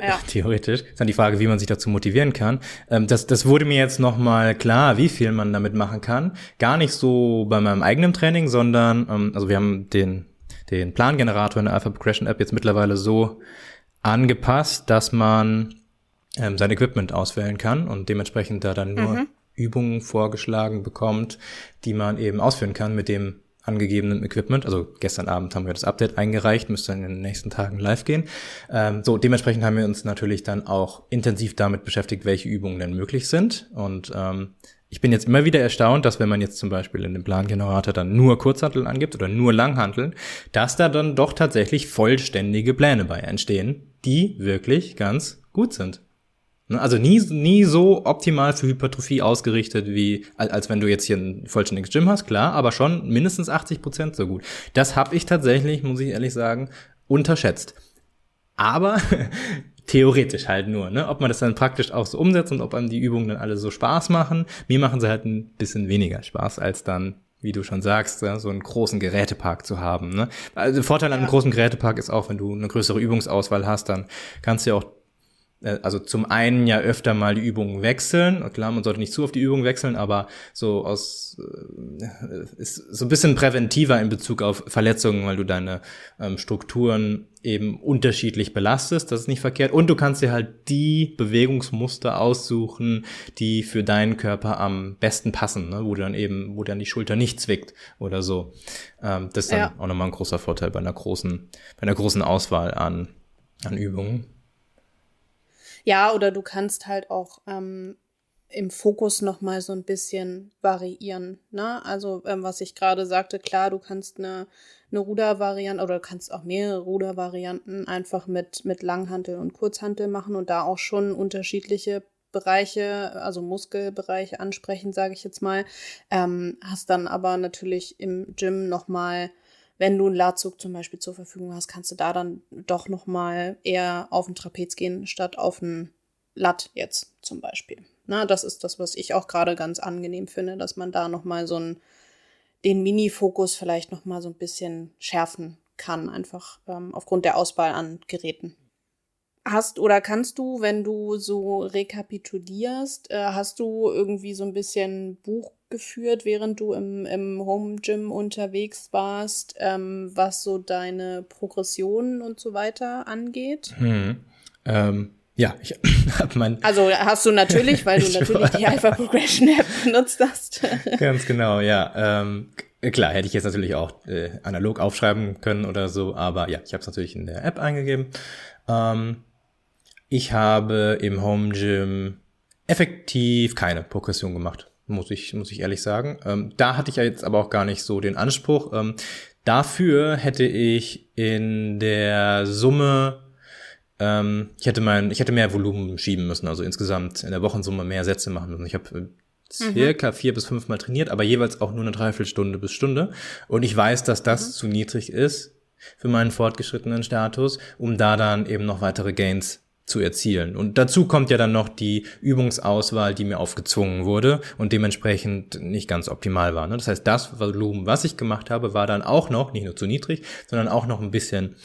ja. theoretisch. Ist dann die Frage, wie man sich dazu motivieren kann. Ähm, das, das wurde mir jetzt nochmal klar, wie viel man damit machen kann. Gar nicht so bei meinem eigenen Training, sondern, ähm, also wir haben den, den Plangenerator in der Alpha Progression App jetzt mittlerweile so angepasst, dass man ähm, sein Equipment auswählen kann und dementsprechend da dann nur mhm. Übungen vorgeschlagen bekommt, die man eben ausführen kann mit dem angegebenen Equipment. Also gestern Abend haben wir das Update eingereicht, müsste dann in den nächsten Tagen live gehen. Ähm, so, dementsprechend haben wir uns natürlich dann auch intensiv damit beschäftigt, welche Übungen denn möglich sind. Und ähm, ich bin jetzt immer wieder erstaunt, dass wenn man jetzt zum Beispiel in dem Plangenerator dann nur Kurzhanteln angibt oder nur Langhanteln, dass da dann doch tatsächlich vollständige Pläne bei entstehen, die wirklich ganz gut sind. Ne? Also nie, nie so optimal für Hypertrophie ausgerichtet, wie als wenn du jetzt hier ein vollständiges Gym hast, klar, aber schon mindestens 80 Prozent so gut. Das habe ich tatsächlich, muss ich ehrlich sagen, unterschätzt. Aber theoretisch halt nur, ne? Ob man das dann praktisch auch so umsetzt und ob einem die Übungen dann alle so Spaß machen. Mir machen sie halt ein bisschen weniger Spaß als dann wie du schon sagst, so einen großen Gerätepark zu haben. Ne? Also der Vorteil an einem großen Gerätepark ist auch, wenn du eine größere Übungsauswahl hast, dann kannst du ja auch also zum einen ja öfter mal die Übungen wechseln. Klar, man sollte nicht zu oft die Übungen wechseln, aber so aus äh, ist so ein bisschen präventiver in Bezug auf Verletzungen, weil du deine ähm, Strukturen eben unterschiedlich belastest. Das ist nicht verkehrt. Und du kannst dir halt die Bewegungsmuster aussuchen, die für deinen Körper am besten passen, ne? wo dann eben, wo dann die Schulter nicht zwickt oder so. Ähm, das ist dann ja. auch nochmal ein großer Vorteil bei einer großen, bei einer großen Auswahl an, an Übungen. Ja, oder du kannst halt auch ähm, im Fokus noch mal so ein bisschen variieren. Ne? Also ähm, was ich gerade sagte, klar, du kannst eine, eine Rudervariante oder du kannst auch mehrere Rudervarianten einfach mit mit Langhantel und Kurzhantel machen und da auch schon unterschiedliche Bereiche, also Muskelbereiche ansprechen, sage ich jetzt mal. Ähm, hast dann aber natürlich im Gym noch mal wenn du einen Ladzug zum Beispiel zur Verfügung hast, kannst du da dann doch noch mal eher auf den Trapez gehen, statt auf den Latt jetzt zum Beispiel. Na, das ist das, was ich auch gerade ganz angenehm finde, dass man da noch mal so einen, den Mini-Fokus vielleicht noch mal so ein bisschen schärfen kann, einfach ähm, aufgrund der Auswahl an Geräten. Hast oder kannst du, wenn du so rekapitulierst, äh, hast du irgendwie so ein bisschen Buch geführt, während du im, im Home Gym unterwegs warst, ähm, was so deine Progressionen und so weiter angeht? Hm. Ähm, ja, ich habe mein. Also hast du natürlich, weil du natürlich die Alpha Progression App benutzt hast. Ganz genau, ja. Ähm, klar, hätte ich jetzt natürlich auch äh, analog aufschreiben können oder so, aber ja, ich habe es natürlich in der App eingegeben. Ähm, Ich habe im Home Gym effektiv keine Progression gemacht, muss ich, muss ich ehrlich sagen. Ähm, da hatte ich ja jetzt aber auch gar nicht so den Anspruch. Ähm, dafür hätte ich in der Summe ähm, ich hätte mein, ich hätte mehr Volumen schieben müssen, also insgesamt in der Wochensumme mehr Sätze machen müssen. Ich habe äh, circa mhm. vier bis fünf Mal trainiert, aber jeweils auch nur eine Dreiviertelstunde bis Stunde. Und ich weiß, dass das mhm. zu niedrig ist für meinen fortgeschrittenen Status, um da dann eben noch weitere Gains zu erzielen. Und dazu kommt ja dann noch die Übungsauswahl, die mir aufgezwungen wurde und dementsprechend nicht ganz optimal war. Ne? Das heißt, das Volumen, was ich gemacht habe, war dann auch noch, nicht nur zu niedrig, sondern auch noch ein bisschen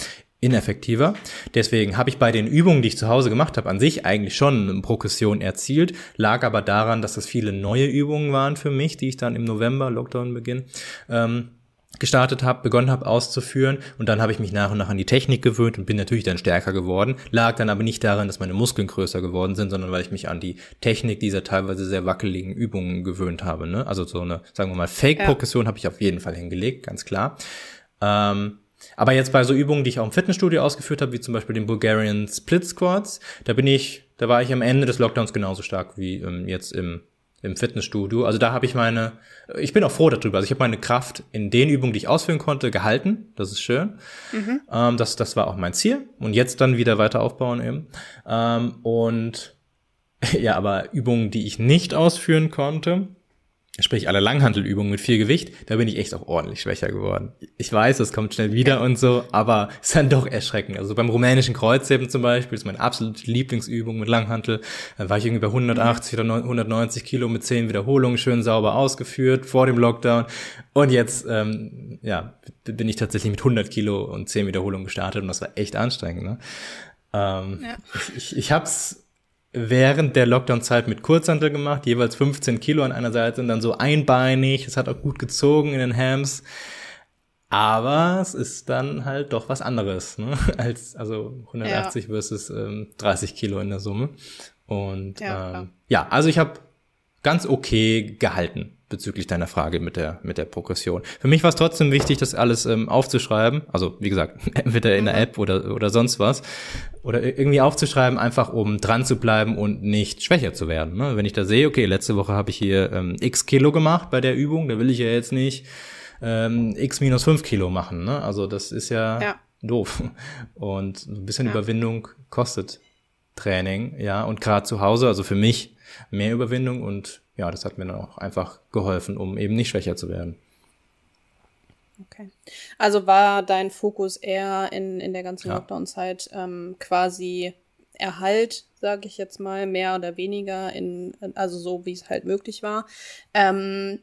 ineffektiver. Deswegen habe ich bei den Übungen, die ich zu Hause gemacht habe, an sich eigentlich schon eine Progression erzielt, lag aber daran, dass das viele neue Übungen waren für mich, die ich dann im November, Lockdown-Beginn, ähm, gestartet habe, begonnen habe auszuführen und dann habe ich mich nach und nach an die Technik gewöhnt und bin natürlich dann stärker geworden, lag dann aber nicht daran, dass meine Muskeln größer geworden sind, sondern weil ich mich an die Technik dieser teilweise sehr wackeligen Übungen gewöhnt habe. Ne? Also so eine, sagen wir mal, Fake-Progression ja. habe ich auf jeden Fall hingelegt, ganz klar. Ähm, aber jetzt bei so Übungen, die ich auch im Fitnessstudio ausgeführt habe, wie zum Beispiel den Bulgarian Split Squats, da bin ich, da war ich am Ende des Lockdowns genauso stark wie ähm, jetzt im, im Fitnessstudio. Also da habe ich meine, ich bin auch froh darüber. Also ich habe meine Kraft in den Übungen, die ich ausführen konnte, gehalten. Das ist schön. Mhm. Ähm, das, das war auch mein Ziel. Und jetzt dann wieder weiter aufbauen eben. Ähm, und ja, aber Übungen, die ich nicht ausführen konnte, sprich alle Langhantelübungen mit viel Gewicht, da bin ich echt auch ordentlich schwächer geworden. Ich weiß, es kommt schnell wieder und so, aber es ist dann doch erschreckend. Also beim rumänischen Kreuzheben zum Beispiel, ist meine absolute Lieblingsübung mit Langhantel, da war ich irgendwie bei 180 oder 190 Kilo mit 10 Wiederholungen schön sauber ausgeführt vor dem Lockdown und jetzt, ähm, ja, bin ich tatsächlich mit 100 Kilo und 10 Wiederholungen gestartet und das war echt anstrengend. Ne? Ähm, ja. Ich, ich, ich hab's während der Lockdown-Zeit mit Kurzhantel gemacht, jeweils 15 Kilo an einer Seite und dann so einbeinig. Es hat auch gut gezogen in den Hams. Aber es ist dann halt doch was anderes, ne? als also 180 ja. versus ähm, 30 Kilo in der Summe. Und ja, ähm, ja also ich habe ganz okay gehalten bezüglich deiner Frage mit der, mit der Progression. Für mich war es trotzdem wichtig, das alles ähm, aufzuschreiben. Also, wie gesagt, entweder in der mhm. App oder, oder sonst was. Oder irgendwie aufzuschreiben, einfach um dran zu bleiben und nicht schwächer zu werden. Ne? Wenn ich da sehe, okay, letzte Woche habe ich hier ähm, x Kilo gemacht bei der Übung, da will ich ja jetzt nicht ähm, x minus fünf Kilo machen. Ne? Also, das ist ja, ja. doof. Und ein bisschen ja. Überwindung kostet Training, ja. Und gerade zu Hause, also für mich mehr Überwindung und ja, das hat mir dann auch einfach geholfen, um eben nicht schwächer zu werden. Okay. Also war dein Fokus eher in, in der ganzen ja. Lockdown-Zeit ähm, quasi Erhalt, sage ich jetzt mal, mehr oder weniger, in, also so wie es halt möglich war. Ähm,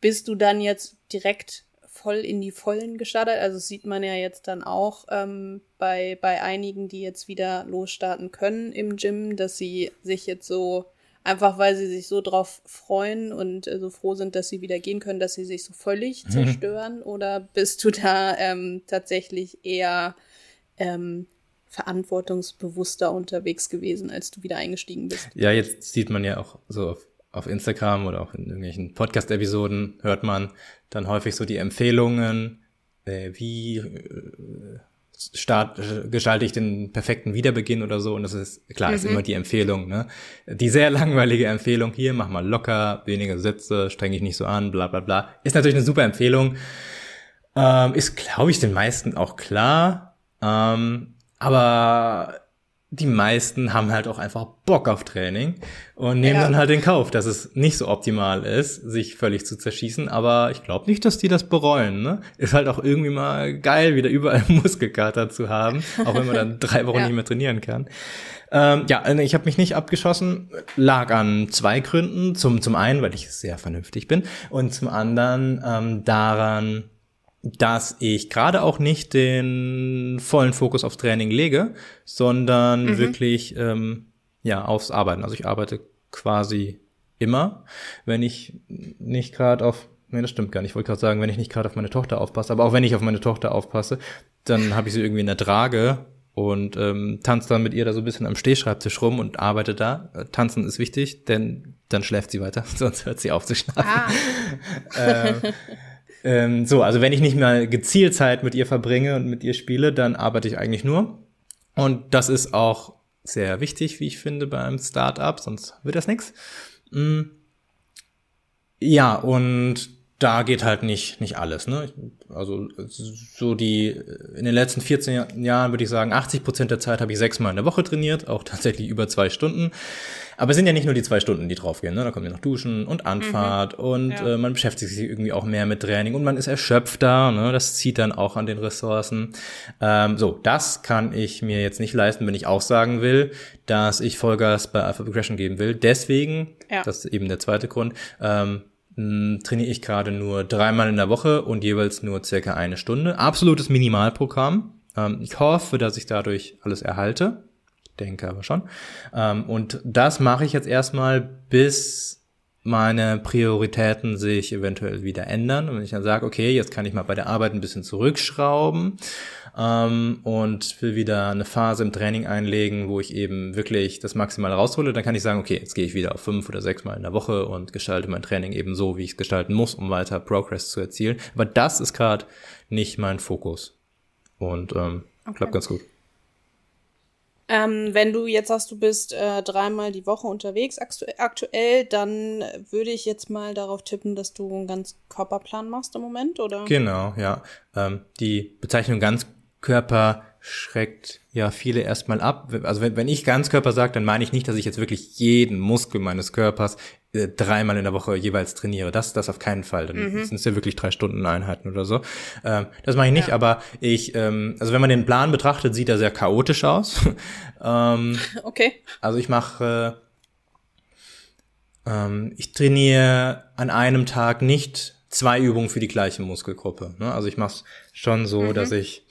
bist du dann jetzt direkt voll in die Vollen gestartet? Also das sieht man ja jetzt dann auch ähm, bei, bei einigen, die jetzt wieder losstarten können im Gym, dass sie sich jetzt so Einfach weil sie sich so drauf freuen und äh, so froh sind, dass sie wieder gehen können, dass sie sich so völlig mhm. zerstören? Oder bist du da ähm, tatsächlich eher ähm, verantwortungsbewusster unterwegs gewesen, als du wieder eingestiegen bist? Ja, jetzt sieht man ja auch so auf, auf Instagram oder auch in irgendwelchen Podcast-Episoden hört man dann häufig so die Empfehlungen, äh, wie äh, start, gestalte ich den perfekten Wiederbeginn oder so. Und das ist, klar, mhm. ist immer die Empfehlung, ne? Die sehr langweilige Empfehlung, hier, mach mal locker, weniger Sätze, streng dich nicht so an, bla, bla, bla. Ist natürlich eine super Empfehlung. Ähm, ist, glaube ich, den meisten auch klar. Ähm, aber die meisten haben halt auch einfach Bock auf Training und nehmen ja. dann halt den Kauf, dass es nicht so optimal ist, sich völlig zu zerschießen. Aber ich glaube nicht, dass die das bereuen. Ne? Ist halt auch irgendwie mal geil, wieder überall Muskelkater zu haben, auch wenn man dann drei Wochen ja. nicht mehr trainieren kann. Ähm, ja, also ich habe mich nicht abgeschossen, lag an zwei Gründen. Zum, zum einen, weil ich sehr vernünftig bin und zum anderen ähm, daran, dass ich gerade auch nicht den vollen Fokus auf Training lege, sondern mhm. wirklich ähm, ja aufs Arbeiten. Also ich arbeite quasi immer, wenn ich nicht gerade auf Nee, das stimmt gar nicht. Ich wollte gerade sagen, wenn ich nicht gerade auf meine Tochter aufpasse, aber auch wenn ich auf meine Tochter aufpasse, dann habe ich sie irgendwie in der Trage und ähm, tanze dann mit ihr da so ein bisschen am Stehschreibtisch rum und arbeite da. Tanzen ist wichtig, denn dann schläft sie weiter, sonst hört sie auf zu schlafen. Ah. ähm, ähm, so, also wenn ich nicht mal gezielt Zeit mit ihr verbringe und mit ihr spiele, dann arbeite ich eigentlich nur. Und das ist auch sehr wichtig, wie ich finde, beim Startup, sonst wird das nichts. Mm. Ja, und da geht halt nicht, nicht alles. Ne? Also so die, in den letzten 14 Jahren würde ich sagen, 80 Prozent der Zeit habe ich sechsmal in der Woche trainiert, auch tatsächlich über zwei Stunden. Aber es sind ja nicht nur die zwei Stunden, die draufgehen. Ne? Da kommen ja noch Duschen und Anfahrt mhm. und ja. äh, man beschäftigt sich irgendwie auch mehr mit Training und man ist erschöpfter. Ne? Das zieht dann auch an den Ressourcen. Ähm, so, das kann ich mir jetzt nicht leisten, wenn ich auch sagen will, dass ich Vollgas bei Alpha Progression geben will. Deswegen, ja. das ist eben der zweite Grund, ähm, trainiere ich gerade nur dreimal in der Woche und jeweils nur circa eine Stunde. Absolutes Minimalprogramm. Ähm, ich hoffe, dass ich dadurch alles erhalte. Denke aber schon. Ähm, und das mache ich jetzt erstmal, bis meine Prioritäten sich eventuell wieder ändern. Und wenn ich dann sage, okay, jetzt kann ich mal bei der Arbeit ein bisschen zurückschrauben ähm, und will wieder eine Phase im Training einlegen, wo ich eben wirklich das Maximale raushole, dann kann ich sagen, okay, jetzt gehe ich wieder auf fünf oder sechs Mal in der Woche und gestalte mein Training eben so, wie ich es gestalten muss, um weiter Progress zu erzielen. Aber das ist gerade nicht mein Fokus. Und ähm, okay. klappt ganz gut. Ähm, wenn du jetzt sagst, du bist äh, dreimal die Woche unterwegs aktuell, dann würde ich jetzt mal darauf tippen, dass du einen ganz Körperplan machst im Moment, oder? Genau, ja. Ähm, die Bezeichnung ganz Körper schreckt ja viele erstmal ab. Also wenn, wenn ich Ganzkörper sage, dann meine ich nicht, dass ich jetzt wirklich jeden Muskel meines Körpers äh, dreimal in der Woche jeweils trainiere. Das, das auf keinen Fall. Dann mhm. sind es ja wirklich drei Stunden Einheiten oder so. Ähm, das mache ich nicht, ja. aber ich, ähm, also wenn man den Plan betrachtet, sieht er sehr chaotisch aus. ähm, okay. Also ich mache, ähm, ich trainiere an einem Tag nicht zwei Übungen für die gleiche Muskelgruppe. Ne? Also ich mache es schon so, mhm. dass ich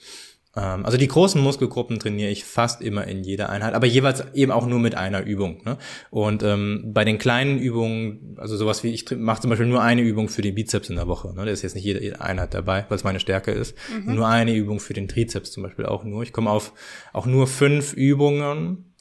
also die großen Muskelgruppen trainiere ich fast immer in jeder Einheit, aber jeweils eben auch nur mit einer Übung. Ne? Und ähm, bei den kleinen Übungen, also sowas wie ich mache zum Beispiel nur eine Übung für den Bizeps in der Woche. Ne? Da ist jetzt nicht jede Einheit dabei, weil es meine Stärke ist. Mhm. Nur eine Übung für den Trizeps zum Beispiel auch nur. Ich komme auf auch nur fünf Übungen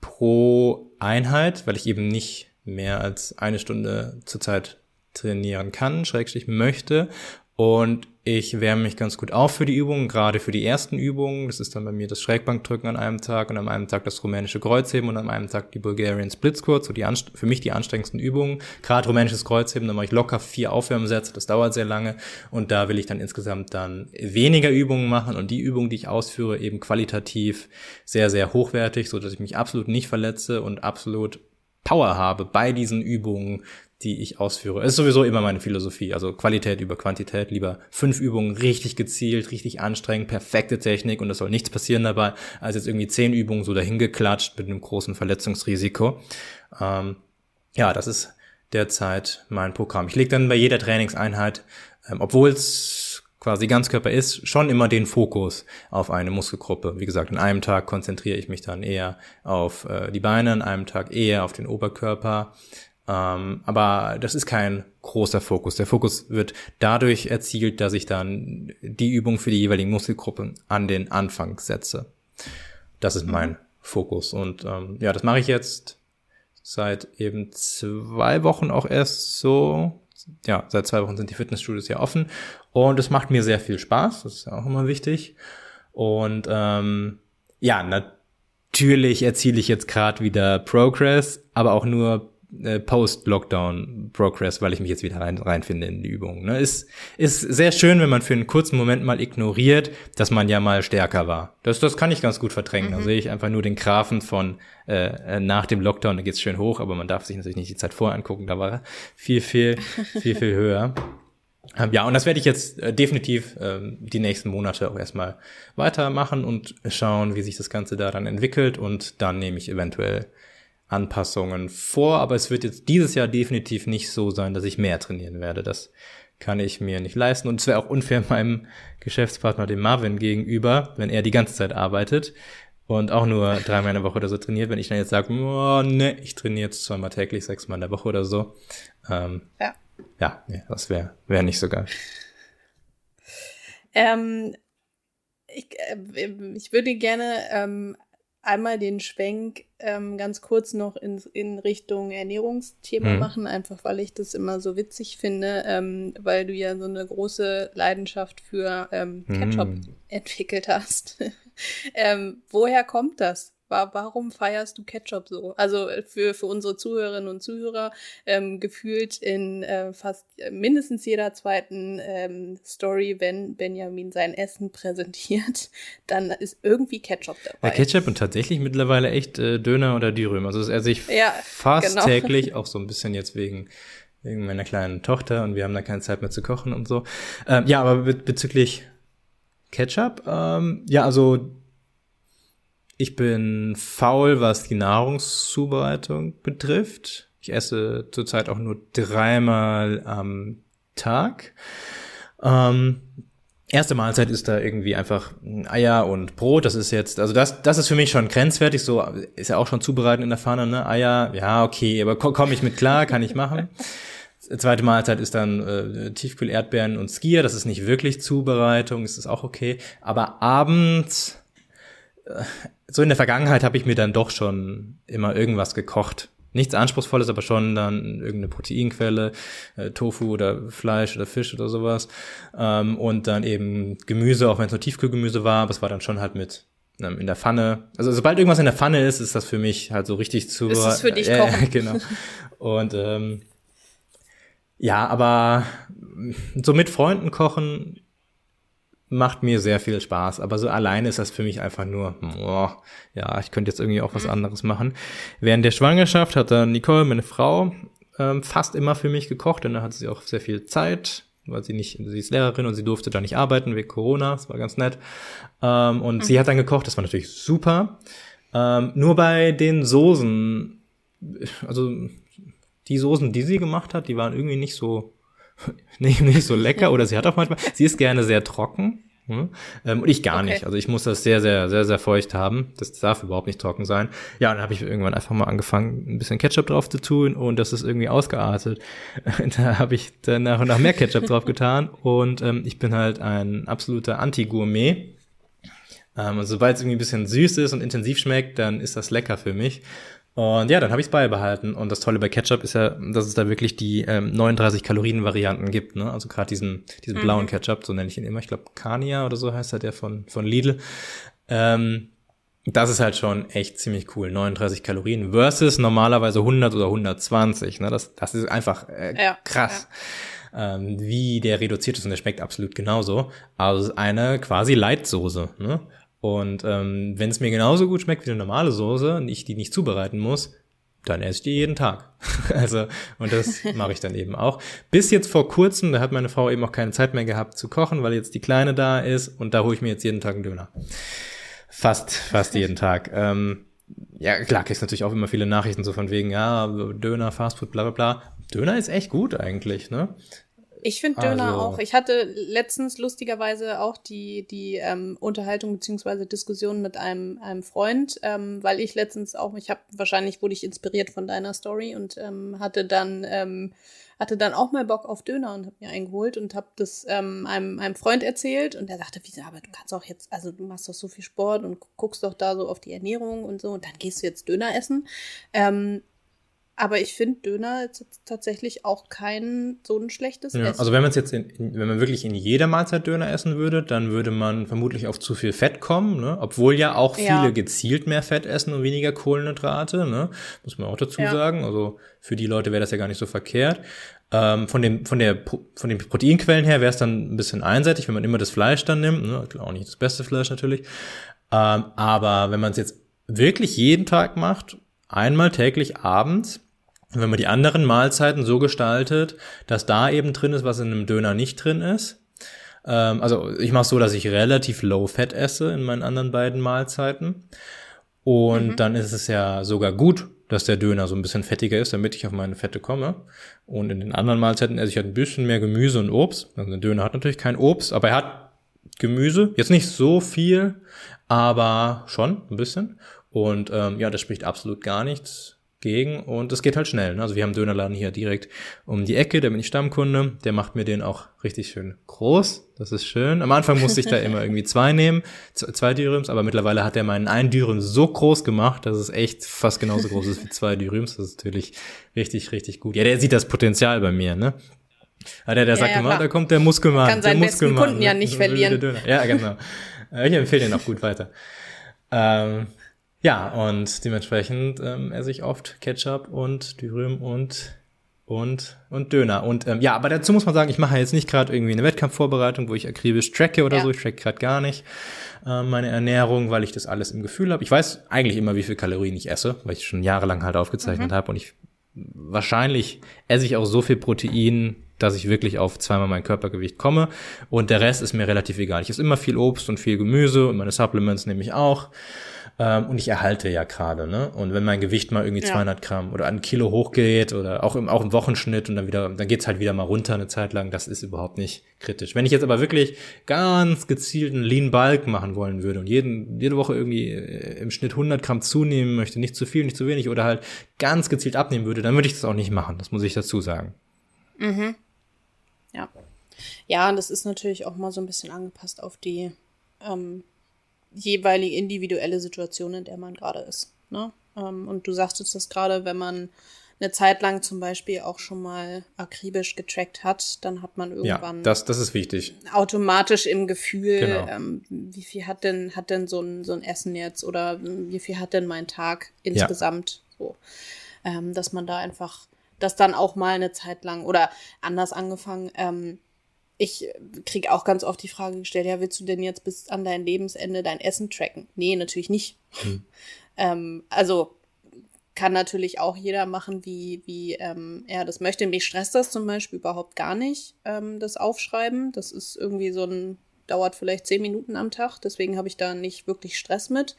pro Einheit, weil ich eben nicht mehr als eine Stunde zurzeit trainieren kann, schrägstrich möchte. Und ich wärme mich ganz gut auf für die Übungen, gerade für die ersten Übungen. Das ist dann bei mir das Schrägbankdrücken an einem Tag und an einem Tag das rumänische Kreuzheben und an einem Tag die Bulgarian Split Squat, so die für mich die anstrengendsten Übungen. Gerade rumänisches Kreuzheben, da mache ich locker vier Aufwärmsätze, das dauert sehr lange und da will ich dann insgesamt dann weniger Übungen machen und die Übungen, die ich ausführe, eben qualitativ sehr, sehr hochwertig, so dass ich mich absolut nicht verletze und absolut Power habe bei diesen Übungen, die ich ausführe. Es ist sowieso immer meine Philosophie, also Qualität über Quantität, lieber fünf Übungen richtig gezielt, richtig anstrengend, perfekte Technik und es soll nichts passieren dabei, als jetzt irgendwie zehn Übungen so dahingeklatscht mit einem großen Verletzungsrisiko. Ähm, ja, das ist derzeit mein Programm. Ich lege dann bei jeder Trainingseinheit, ähm, obwohl es quasi Ganzkörper ist, schon immer den Fokus auf eine Muskelgruppe. Wie gesagt, an einem Tag konzentriere ich mich dann eher auf äh, die Beine, an einem Tag eher auf den Oberkörper. Ähm, aber das ist kein großer Fokus. Der Fokus wird dadurch erzielt, dass ich dann die Übung für die jeweiligen Muskelgruppen an den Anfang setze. Das ist mein mhm. Fokus. Und ähm, ja, das mache ich jetzt seit eben zwei Wochen auch erst so. Ja, seit zwei Wochen sind die Fitnessstudios ja offen. Und es macht mir sehr viel Spaß. Das ist auch immer wichtig. Und ähm, ja, natürlich erziele ich jetzt gerade wieder Progress, aber auch nur äh, Post-Lockdown-Progress, weil ich mich jetzt wieder rein, reinfinde in die Übung. Ne? Ist, ist sehr schön, wenn man für einen kurzen Moment mal ignoriert, dass man ja mal stärker war. Das, das kann ich ganz gut verdrängen. Mhm. Da sehe ich einfach nur den Grafen von äh, nach dem Lockdown, da geht's schön hoch, aber man darf sich natürlich nicht die Zeit vorher angucken, da war er viel, viel, viel, viel höher. Ähm, ja, und das werde ich jetzt äh, definitiv ähm, die nächsten Monate auch erstmal weitermachen und schauen, wie sich das Ganze daran entwickelt und dann nehme ich eventuell Anpassungen vor, aber es wird jetzt dieses Jahr definitiv nicht so sein, dass ich mehr trainieren werde. Das kann ich mir nicht leisten. Und es wäre auch unfair meinem Geschäftspartner, dem Marvin, gegenüber, wenn er die ganze Zeit arbeitet und auch nur dreimal in der Woche oder so trainiert, wenn ich dann jetzt sage, oh, ne, ich trainiere jetzt zweimal täglich, sechsmal in der Woche oder so. Ähm, ja. Ja, nee, das wäre wär nicht so geil. Ähm, ich, äh, ich würde gerne ähm, einmal den Schwenk ähm, ganz kurz noch in, in Richtung Ernährungsthema mhm. machen, einfach weil ich das immer so witzig finde, ähm, weil du ja so eine große Leidenschaft für ähm, Ketchup mhm. entwickelt hast. ähm, woher kommt das? Warum feierst du Ketchup so? Also äh, für, für unsere Zuhörerinnen und Zuhörer ähm, gefühlt in äh, fast äh, mindestens jeder zweiten ähm, Story, wenn Benjamin sein Essen präsentiert, dann ist irgendwie Ketchup dabei. Ja, Ketchup und tatsächlich mittlerweile echt äh, Döner oder Dürüm. Also das esse ich ja, fast genau. täglich, auch so ein bisschen jetzt wegen wegen meiner kleinen Tochter und wir haben da keine Zeit mehr zu kochen und so. Ähm, ja, aber be bezüglich Ketchup, ähm, ja, also ich bin faul, was die Nahrungszubereitung betrifft. Ich esse zurzeit auch nur dreimal am Tag. Ähm, erste Mahlzeit ist da irgendwie einfach Eier und Brot. Das ist jetzt, also das, das ist für mich schon grenzwertig. So ist ja auch schon zubereiten in der Pfanne, ne? Eier, ja, okay, aber komme ich mit klar, kann ich machen. Zweite Mahlzeit ist dann äh, Tiefkühl-Erdbeeren und Skier. Das ist nicht wirklich Zubereitung, ist das auch okay. Aber abends äh, so in der Vergangenheit habe ich mir dann doch schon immer irgendwas gekocht. Nichts Anspruchsvolles, aber schon dann irgendeine Proteinquelle, äh, Tofu oder Fleisch oder Fisch oder sowas. Ähm, und dann eben Gemüse, auch wenn es nur Tiefkühlgemüse war, aber es war dann schon halt mit ähm, in der Pfanne. Also sobald irgendwas in der Pfanne ist, ist das für mich halt so richtig zu. Ist es für dich äh, kochen. genau. Und ähm, ja, aber so mit Freunden kochen macht mir sehr viel Spaß, aber so alleine ist das für mich einfach nur, oh, ja, ich könnte jetzt irgendwie auch was mhm. anderes machen. Während der Schwangerschaft hat dann Nicole, meine Frau, ähm, fast immer für mich gekocht, denn da hatte sie auch sehr viel Zeit, weil sie nicht, sie ist Lehrerin und sie durfte da nicht arbeiten wegen Corona, das war ganz nett. Ähm, und mhm. sie hat dann gekocht, das war natürlich super. Ähm, nur bei den Soßen, also die Soßen, die sie gemacht hat, die waren irgendwie nicht so nicht, nicht so lecker oder sie hat auch manchmal, sie ist gerne sehr trocken. Hm? Ähm, und ich gar okay. nicht. Also ich muss das sehr, sehr, sehr, sehr feucht haben. Das darf überhaupt nicht trocken sein. Ja, und dann habe ich irgendwann einfach mal angefangen, ein bisschen Ketchup drauf zu tun und das ist irgendwie ausgeartet. da habe ich dann nach und nach mehr Ketchup drauf getan und ähm, ich bin halt ein absoluter Anti-Gourmet. Ähm, und sobald es irgendwie ein bisschen süß ist und intensiv schmeckt, dann ist das lecker für mich. Und ja, dann habe ich es beibehalten. Und das Tolle bei Ketchup ist ja, dass es da wirklich die ähm, 39 Kalorien-Varianten gibt. Ne? Also gerade diesen, diesen mhm. blauen Ketchup, so nenne ich ihn immer. Ich glaube, Kania oder so heißt er, der von, von Lidl. Ähm, das ist halt schon echt ziemlich cool. 39 Kalorien versus normalerweise 100 oder 120. Ne? Das, das ist einfach äh, ja, krass. Ja. Ähm, wie der reduziert ist und der schmeckt absolut genauso. Also eine quasi Leitsoße. Ne? Und ähm, wenn es mir genauso gut schmeckt wie eine normale Soße und ich die nicht zubereiten muss, dann esse ich die jeden Tag. also, und das mache ich dann eben auch. Bis jetzt vor kurzem, da hat meine Frau eben auch keine Zeit mehr gehabt zu kochen, weil jetzt die Kleine da ist und da hole ich mir jetzt jeden Tag einen Döner. Fast, fast jeden Tag. Ähm, ja, klar, kriegst natürlich auch immer viele Nachrichten so von wegen, ja, Döner, Fastfood, bla bla bla. Döner ist echt gut eigentlich, ne? Ich finde Döner also. auch. Ich hatte letztens lustigerweise auch die, die ähm, Unterhaltung beziehungsweise Diskussion mit einem, einem Freund, ähm, weil ich letztens auch, ich habe wahrscheinlich wurde ich inspiriert von deiner Story und ähm, hatte dann ähm, hatte dann auch mal Bock auf Döner und habe mir eingeholt und habe das ähm, einem, einem Freund erzählt und der sagte, wieso, aber du kannst auch jetzt, also du machst doch so viel Sport und guckst doch da so auf die Ernährung und so und dann gehst du jetzt Döner essen. Ähm, aber ich finde Döner jetzt tatsächlich auch kein so ein schlechtes ja, Essen. Also wenn man es jetzt, in, wenn man wirklich in jeder Mahlzeit Döner essen würde, dann würde man vermutlich auf zu viel Fett kommen, ne? obwohl ja auch viele ja. gezielt mehr Fett essen und weniger Kohlenhydrate, ne? muss man auch dazu ja. sagen. Also für die Leute wäre das ja gar nicht so verkehrt. Ähm, von, dem, von, der, von den Proteinquellen her wäre es dann ein bisschen einseitig, wenn man immer das Fleisch dann nimmt. Ne? Auch nicht das beste Fleisch natürlich. Ähm, aber wenn man es jetzt wirklich jeden Tag macht, einmal täglich abends, wenn man die anderen Mahlzeiten so gestaltet, dass da eben drin ist, was in einem Döner nicht drin ist. Ähm, also ich mache so, dass ich relativ low fat esse in meinen anderen beiden Mahlzeiten. Und mhm. dann ist es ja sogar gut, dass der Döner so ein bisschen fettiger ist, damit ich auf meine Fette komme. Und in den anderen Mahlzeiten esse ich halt ein bisschen mehr Gemüse und Obst. Also der Döner hat natürlich kein Obst, aber er hat Gemüse. Jetzt nicht so viel, aber schon ein bisschen. Und ähm, ja, das spricht absolut gar nichts gegen und es geht halt schnell. Ne? Also wir haben einen Dönerladen hier direkt um die Ecke, da bin ich Stammkunde, der macht mir den auch richtig schön groß, das ist schön. Am Anfang musste ich da immer irgendwie zwei nehmen, zwei Dürüms, aber mittlerweile hat er meinen einen Dürüm so groß gemacht, dass es echt fast genauso groß ist wie zwei Dürüms, das ist natürlich richtig, richtig gut. Ja, der sieht das Potenzial bei mir, ne? Ja, der, der ja, sagt ja, immer, da kommt der Muskelmann. Kann seinen besten Kunden ja nicht verlieren. Ja, genau. Ich empfehle den auch gut weiter. Ähm, ja, und dementsprechend ähm, esse ich oft Ketchup und Dürüm und und und Döner. Und ähm, ja, aber dazu muss man sagen, ich mache jetzt nicht gerade irgendwie eine Wettkampfvorbereitung, wo ich akribisch tracke oder ja. so. Ich tracke gerade gar nicht äh, meine Ernährung, weil ich das alles im Gefühl habe. Ich weiß eigentlich immer, wie viel Kalorien ich esse, weil ich schon jahrelang halt aufgezeichnet mhm. habe und ich wahrscheinlich esse ich auch so viel Protein, dass ich wirklich auf zweimal mein Körpergewicht komme und der Rest ist mir relativ egal. Ich esse immer viel Obst und viel Gemüse und meine Supplements nehme ich auch. Ähm, und ich erhalte ja gerade, ne? Und wenn mein Gewicht mal irgendwie ja. 200 Gramm oder ein Kilo hochgeht oder auch im, auch im Wochenschnitt und dann wieder, dann geht's halt wieder mal runter eine Zeit lang, das ist überhaupt nicht kritisch. Wenn ich jetzt aber wirklich ganz gezielten Lean Bulk machen wollen würde und jeden, jede Woche irgendwie äh, im Schnitt 100 Gramm zunehmen möchte, nicht zu viel, nicht zu wenig oder halt ganz gezielt abnehmen würde, dann würde ich das auch nicht machen. Das muss ich dazu sagen. Mhm. Ja. Ja, und das ist natürlich auch mal so ein bisschen angepasst auf die ähm, jeweilige individuelle Situation, in der man gerade ist. Ne? Ähm, und du sagtest das gerade, wenn man eine Zeit lang zum Beispiel auch schon mal akribisch getrackt hat, dann hat man irgendwann ja, das, das ist wichtig. automatisch im Gefühl, genau. ähm, wie viel hat denn, hat denn so ein, so ein Essen jetzt oder wie viel hat denn mein Tag insgesamt ja. so. Ähm, dass man da einfach das dann auch mal eine Zeit lang oder anders angefangen, ähm, ich kriege auch ganz oft die Frage gestellt, ja, willst du denn jetzt bis an dein Lebensende dein Essen tracken? Nee, natürlich nicht. Hm. ähm, also kann natürlich auch jeder machen, wie, wie ähm, er das möchte. Mich stresst das zum Beispiel überhaupt gar nicht, ähm, das Aufschreiben. Das ist irgendwie so ein, dauert vielleicht zehn Minuten am Tag, deswegen habe ich da nicht wirklich Stress mit,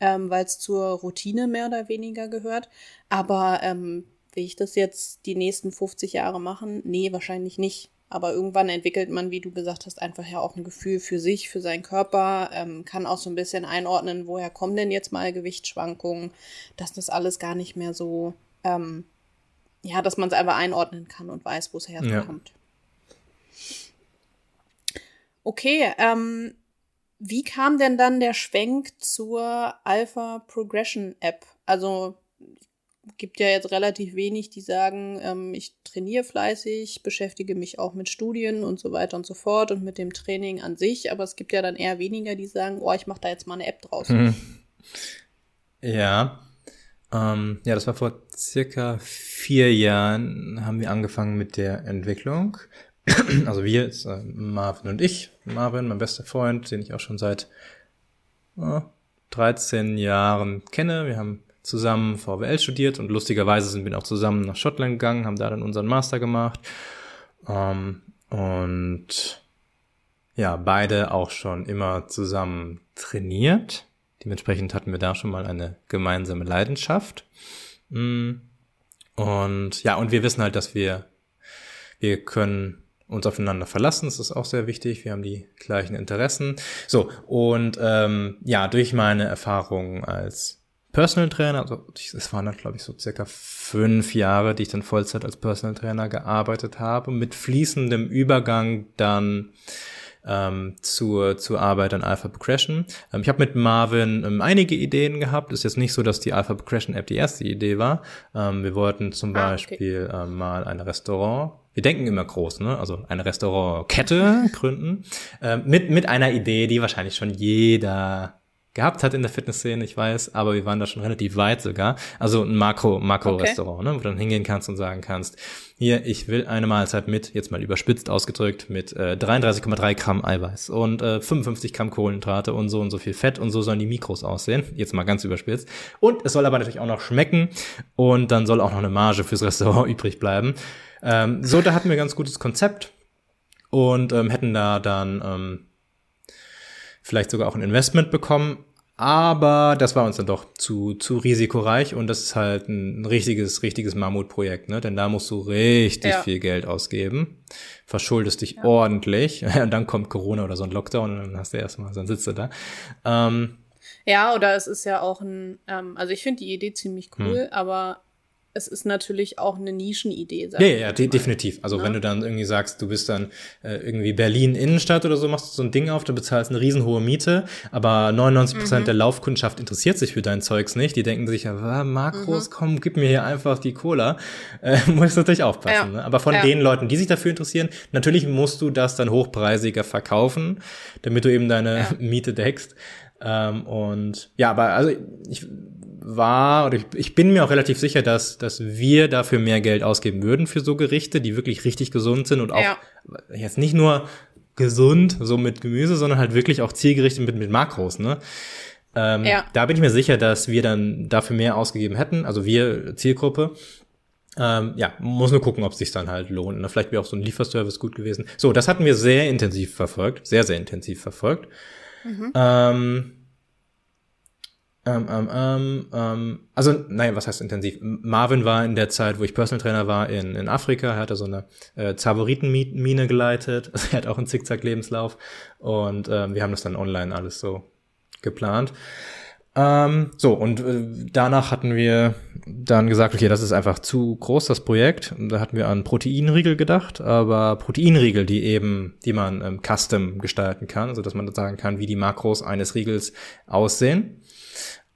ähm, weil es zur Routine mehr oder weniger gehört. Aber ähm, will ich das jetzt die nächsten 50 Jahre machen? Nee, wahrscheinlich nicht. Aber irgendwann entwickelt man, wie du gesagt hast, einfach ja auch ein Gefühl für sich, für seinen Körper, ähm, kann auch so ein bisschen einordnen, woher kommen denn jetzt mal Gewichtsschwankungen, dass das alles gar nicht mehr so, ähm, ja, dass man es einfach einordnen kann und weiß, wo es herkommt. Ja. Okay, ähm, wie kam denn dann der Schwenk zur Alpha Progression App? Also gibt ja jetzt relativ wenig, die sagen, ähm, ich trainiere fleißig, beschäftige mich auch mit Studien und so weiter und so fort und mit dem Training an sich, aber es gibt ja dann eher weniger, die sagen, oh, ich mache da jetzt mal eine App draus. Mhm. Ja. Ähm, ja, das war vor circa vier Jahren, haben wir angefangen mit der Entwicklung. also wir, ist, äh, Marvin und ich. Marvin, mein bester Freund, den ich auch schon seit äh, 13 Jahren kenne. Wir haben zusammen VWL studiert und lustigerweise sind wir auch zusammen nach Schottland gegangen, haben da dann unseren Master gemacht. Ähm, und ja, beide auch schon immer zusammen trainiert. Dementsprechend hatten wir da schon mal eine gemeinsame Leidenschaft. Mm. Und ja, und wir wissen halt, dass wir, wir können uns aufeinander verlassen. Das ist auch sehr wichtig. Wir haben die gleichen Interessen. So, und ähm, ja, durch meine Erfahrungen als Personal Trainer, also es waren dann, glaube ich, so circa fünf Jahre, die ich dann Vollzeit als Personal Trainer gearbeitet habe, mit fließendem Übergang dann ähm, zur, zur Arbeit an Alpha Progression. Ähm, ich habe mit Marvin ähm, einige Ideen gehabt. Ist jetzt nicht so, dass die Alpha Progression App die erste Idee war. Ähm, wir wollten zum ah, Beispiel okay. ähm, mal ein Restaurant wir denken immer groß, ne? Also eine Restaurantkette gründen ähm, mit mit einer Idee, die wahrscheinlich schon jeder gehabt hat in der Fitnessszene, ich weiß, aber wir waren da schon relativ weit sogar. Also ein Makro, Makro-Restaurant, okay. ne, wo du dann hingehen kannst und sagen kannst, hier, ich will eine Mahlzeit mit, jetzt mal überspitzt ausgedrückt, mit äh, 33,3 Gramm Eiweiß und äh, 55 Gramm Kohlenhydrate und so und so viel Fett und so sollen die Mikros aussehen. Jetzt mal ganz überspitzt. Und es soll aber natürlich auch noch schmecken und dann soll auch noch eine Marge fürs Restaurant übrig bleiben. Ähm, so, da hatten wir ein ganz gutes Konzept und ähm, hätten da dann ähm, vielleicht sogar auch ein Investment bekommen. Aber das war uns dann doch zu, zu risikoreich und das ist halt ein richtiges, richtiges Mammutprojekt, ne? Denn da musst du richtig ja. viel Geld ausgeben, verschuldest dich ja. ordentlich, und dann kommt Corona oder so ein Lockdown und dann hast du erstmal, dann sitzt du da. Ähm, ja, oder es ist ja auch ein, ähm, also ich finde die Idee ziemlich cool, hm. aber es ist natürlich auch eine Nischenidee. Ja, ja, ja de definitiv. Also ja. wenn du dann irgendwie sagst, du bist dann äh, irgendwie Berlin Innenstadt oder so, machst du so ein Ding auf, du bezahlst eine riesenhohe Miete, aber 99 Prozent mhm. der Laufkundschaft interessiert sich für dein Zeugs nicht. Die denken sich, ja, Makros, mhm. komm, gib mir hier einfach die Cola. Äh, muss natürlich aufpassen. Ja. Ne? Aber von den Leuten, die sich dafür interessieren, natürlich musst du das dann hochpreisiger verkaufen, damit du eben deine Miete deckst. Ähm, und ja, aber also ich war, oder ich, ich bin mir auch relativ sicher, dass, dass wir dafür mehr Geld ausgeben würden für so Gerichte, die wirklich richtig gesund sind und auch ja. jetzt nicht nur gesund, so mit Gemüse, sondern halt wirklich auch zielgerichtet mit, mit Makros, ne? Ähm, ja. Da bin ich mir sicher, dass wir dann dafür mehr ausgegeben hätten, also wir Zielgruppe. Ähm, ja, muss nur gucken, ob es sich dann halt lohnt. Ne? Vielleicht wäre auch so ein Lieferservice gut gewesen. So, das hatten wir sehr intensiv verfolgt, sehr, sehr intensiv verfolgt. Mhm. Ähm, ähm, ähm, ähm, ähm, also, naja, was heißt intensiv? Marvin war in der Zeit, wo ich Personal Trainer war, in, in Afrika. Er hatte so eine äh, Zavoritenmine geleitet. Also er hat auch einen Zickzack-Lebenslauf. Und ähm, wir haben das dann online alles so geplant. Ähm, so, und äh, danach hatten wir dann gesagt, okay, das ist einfach zu groß, das Projekt. Da hatten wir an Proteinriegel gedacht, aber Proteinriegel, die eben, die man ähm, custom gestalten kann, also dass man sagen kann, wie die Makros eines Riegels aussehen.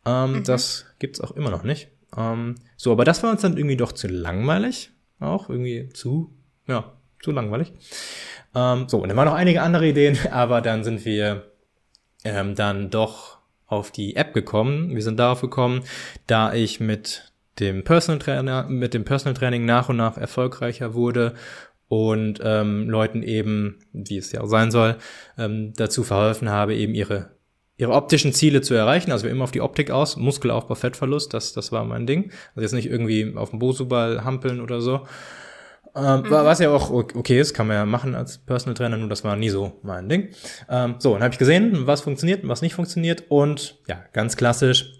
Ähm, mhm. Das gibt's auch immer noch nicht. Ähm, so, aber das war uns dann irgendwie doch zu langweilig. Auch irgendwie zu, ja, zu langweilig. Ähm, so, und dann waren noch einige andere Ideen, aber dann sind wir ähm, dann doch auf die App gekommen. Wir sind darauf gekommen, da ich mit dem Personal Trainer, mit dem Personal Training nach und nach erfolgreicher wurde und ähm, Leuten eben, wie es ja auch sein soll, ähm, dazu verholfen habe, eben ihre ihre optischen Ziele zu erreichen. Also wir immer auf die Optik aus, Muskelaufbau, Fettverlust, das, das war mein Ding. Also jetzt nicht irgendwie auf dem Bosuball hampeln oder so. Ähm, mhm. Was ja auch okay ist, kann man ja machen als Personal Trainer, nur das war nie so mein Ding. Ähm, so, dann habe ich gesehen, was funktioniert und was nicht funktioniert. Und ja, ganz klassisch,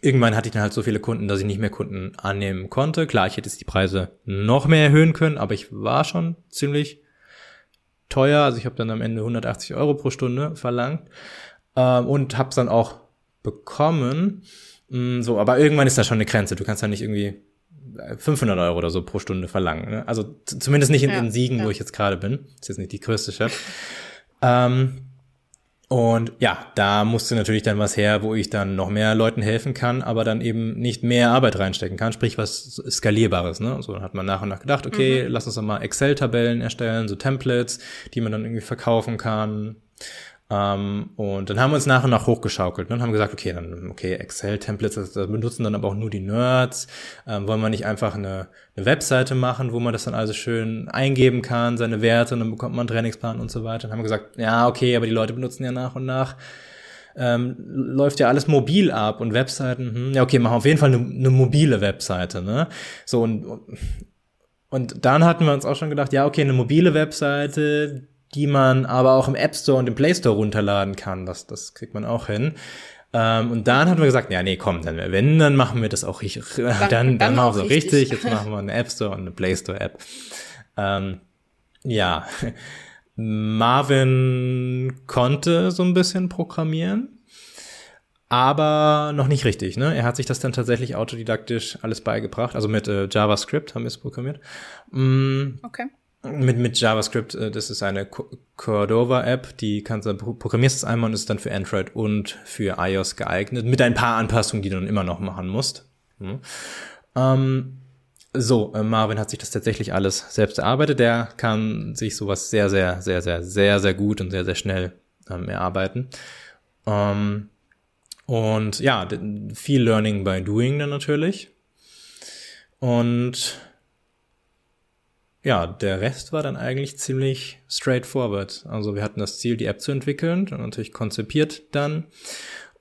irgendwann hatte ich dann halt so viele Kunden, dass ich nicht mehr Kunden annehmen konnte. Klar, ich hätte jetzt die Preise noch mehr erhöhen können, aber ich war schon ziemlich teuer. Also ich habe dann am Ende 180 Euro pro Stunde verlangt ähm, und hab's dann auch bekommen. Mm, so, aber irgendwann ist da schon eine Grenze. Du kannst da nicht irgendwie 500 Euro oder so pro Stunde verlangen. Ne? Also zumindest nicht in, ja, in Siegen, ja. wo ich jetzt gerade bin. ist jetzt nicht die größte Stadt. ähm, und ja, da musste natürlich dann was her, wo ich dann noch mehr Leuten helfen kann, aber dann eben nicht mehr Arbeit reinstecken kann, sprich was Skalierbares. Ne? So dann hat man nach und nach gedacht, okay, mhm. lass uns doch mal Excel-Tabellen erstellen, so Templates, die man dann irgendwie verkaufen kann. Ähm, und dann haben wir uns nach und nach hochgeschaukelt ne, und haben gesagt, okay, dann, okay, Excel-Templates, benutzen dann aber auch nur die Nerds. Ähm, wollen wir nicht einfach eine, eine Webseite machen, wo man das dann also schön eingeben kann, seine Werte, und dann bekommt man einen Trainingsplan und so weiter. Und haben wir gesagt, ja, okay, aber die Leute benutzen ja nach und nach. Ähm, läuft ja alles mobil ab und Webseiten, hm, ja, okay, machen auf jeden Fall eine, eine mobile Webseite, ne? So, und, und dann hatten wir uns auch schon gedacht, ja, okay, eine mobile Webseite, die man aber auch im App Store und im Play Store runterladen kann. Das, das kriegt man auch hin. Ähm, und dann haben wir gesagt, ja, nee, komm, dann, wenn, dann machen wir das auch richtig. Dann, dann, dann, machen wir so richtig. richtig. Jetzt machen wir eine App Store und eine Play Store App. Ähm, ja, Marvin konnte so ein bisschen programmieren, aber noch nicht richtig. Ne? Er hat sich das dann tatsächlich autodidaktisch alles beigebracht. Also mit äh, JavaScript haben wir es programmiert. Mm, okay mit, mit JavaScript, äh, das ist eine Cordova-App, die kannst du, programmierst es einmal und ist dann für Android und für iOS geeignet, mit ein paar Anpassungen, die du dann immer noch machen musst. Hm. Ähm, so, äh, Marvin hat sich das tatsächlich alles selbst erarbeitet. Der kann sich sowas sehr, sehr, sehr, sehr, sehr, sehr gut und sehr, sehr schnell ähm, erarbeiten. Ähm, und ja, viel Learning by Doing dann natürlich. Und ja, der Rest war dann eigentlich ziemlich straightforward. Also wir hatten das Ziel, die App zu entwickeln, und natürlich konzipiert dann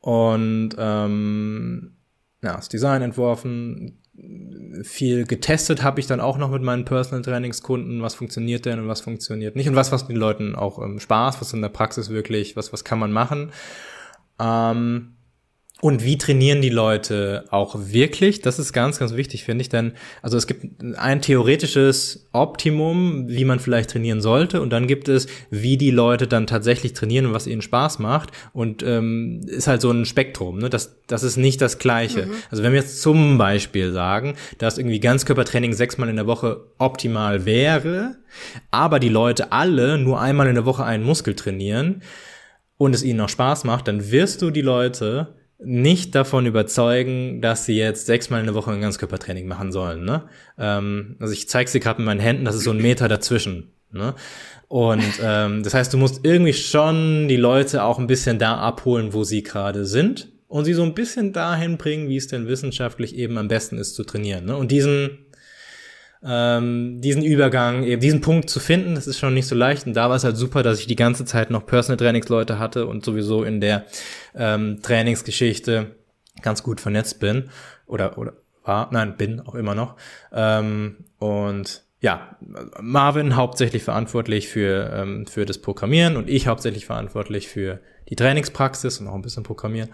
und ähm, ja, das Design entworfen. Viel getestet habe ich dann auch noch mit meinen Personal Trainingskunden, was funktioniert denn und was funktioniert nicht und was was den Leuten auch ähm, Spaß, was in der Praxis wirklich, was was kann man machen. Ähm, Und wie trainieren die Leute auch wirklich? Das ist ganz, ganz wichtig, finde ich. Denn, also es gibt ein theoretisches Optimum, wie man vielleicht trainieren sollte. Und dann gibt es, wie die Leute dann tatsächlich trainieren und was ihnen Spaß macht. Und ähm, ist halt so ein Spektrum. Ne? Das, das ist nicht das Gleiche. Mhm. Also wenn wir jetzt zum Beispiel sagen, dass irgendwie Ganzkörpertraining sechsmal in der Woche optimal wäre, aber die Leute alle nur einmal in der Woche einen Muskel trainieren und es ihnen noch Spaß macht, dann wirst du die Leute nicht davon überzeugen, dass sie jetzt sechsmal in der Woche ein Ganzkörpertraining machen sollen. Ne? Ähm, also ich zeige sie gerade mit meinen Händen, das ist so ein Meter dazwischen. Ne? Und ähm, das heißt, du musst irgendwie schon die Leute auch ein bisschen da abholen, wo sie gerade sind und sie so ein bisschen dahin bringen, wie es denn wissenschaftlich eben am besten ist zu trainieren. Ne? Und diesen ähm, diesen Übergang, eben diesen Punkt zu finden, das ist schon nicht so leicht. Und da war es halt super, dass ich die ganze Zeit noch Personal Trainingsleute hatte und sowieso in der ähm, Trainingsgeschichte ganz gut vernetzt bin. Oder, oder war, nein, bin auch immer noch. Ähm, und ja, Marvin hauptsächlich verantwortlich für, ähm, für das Programmieren und ich hauptsächlich verantwortlich für die Trainingspraxis und auch ein bisschen Programmieren.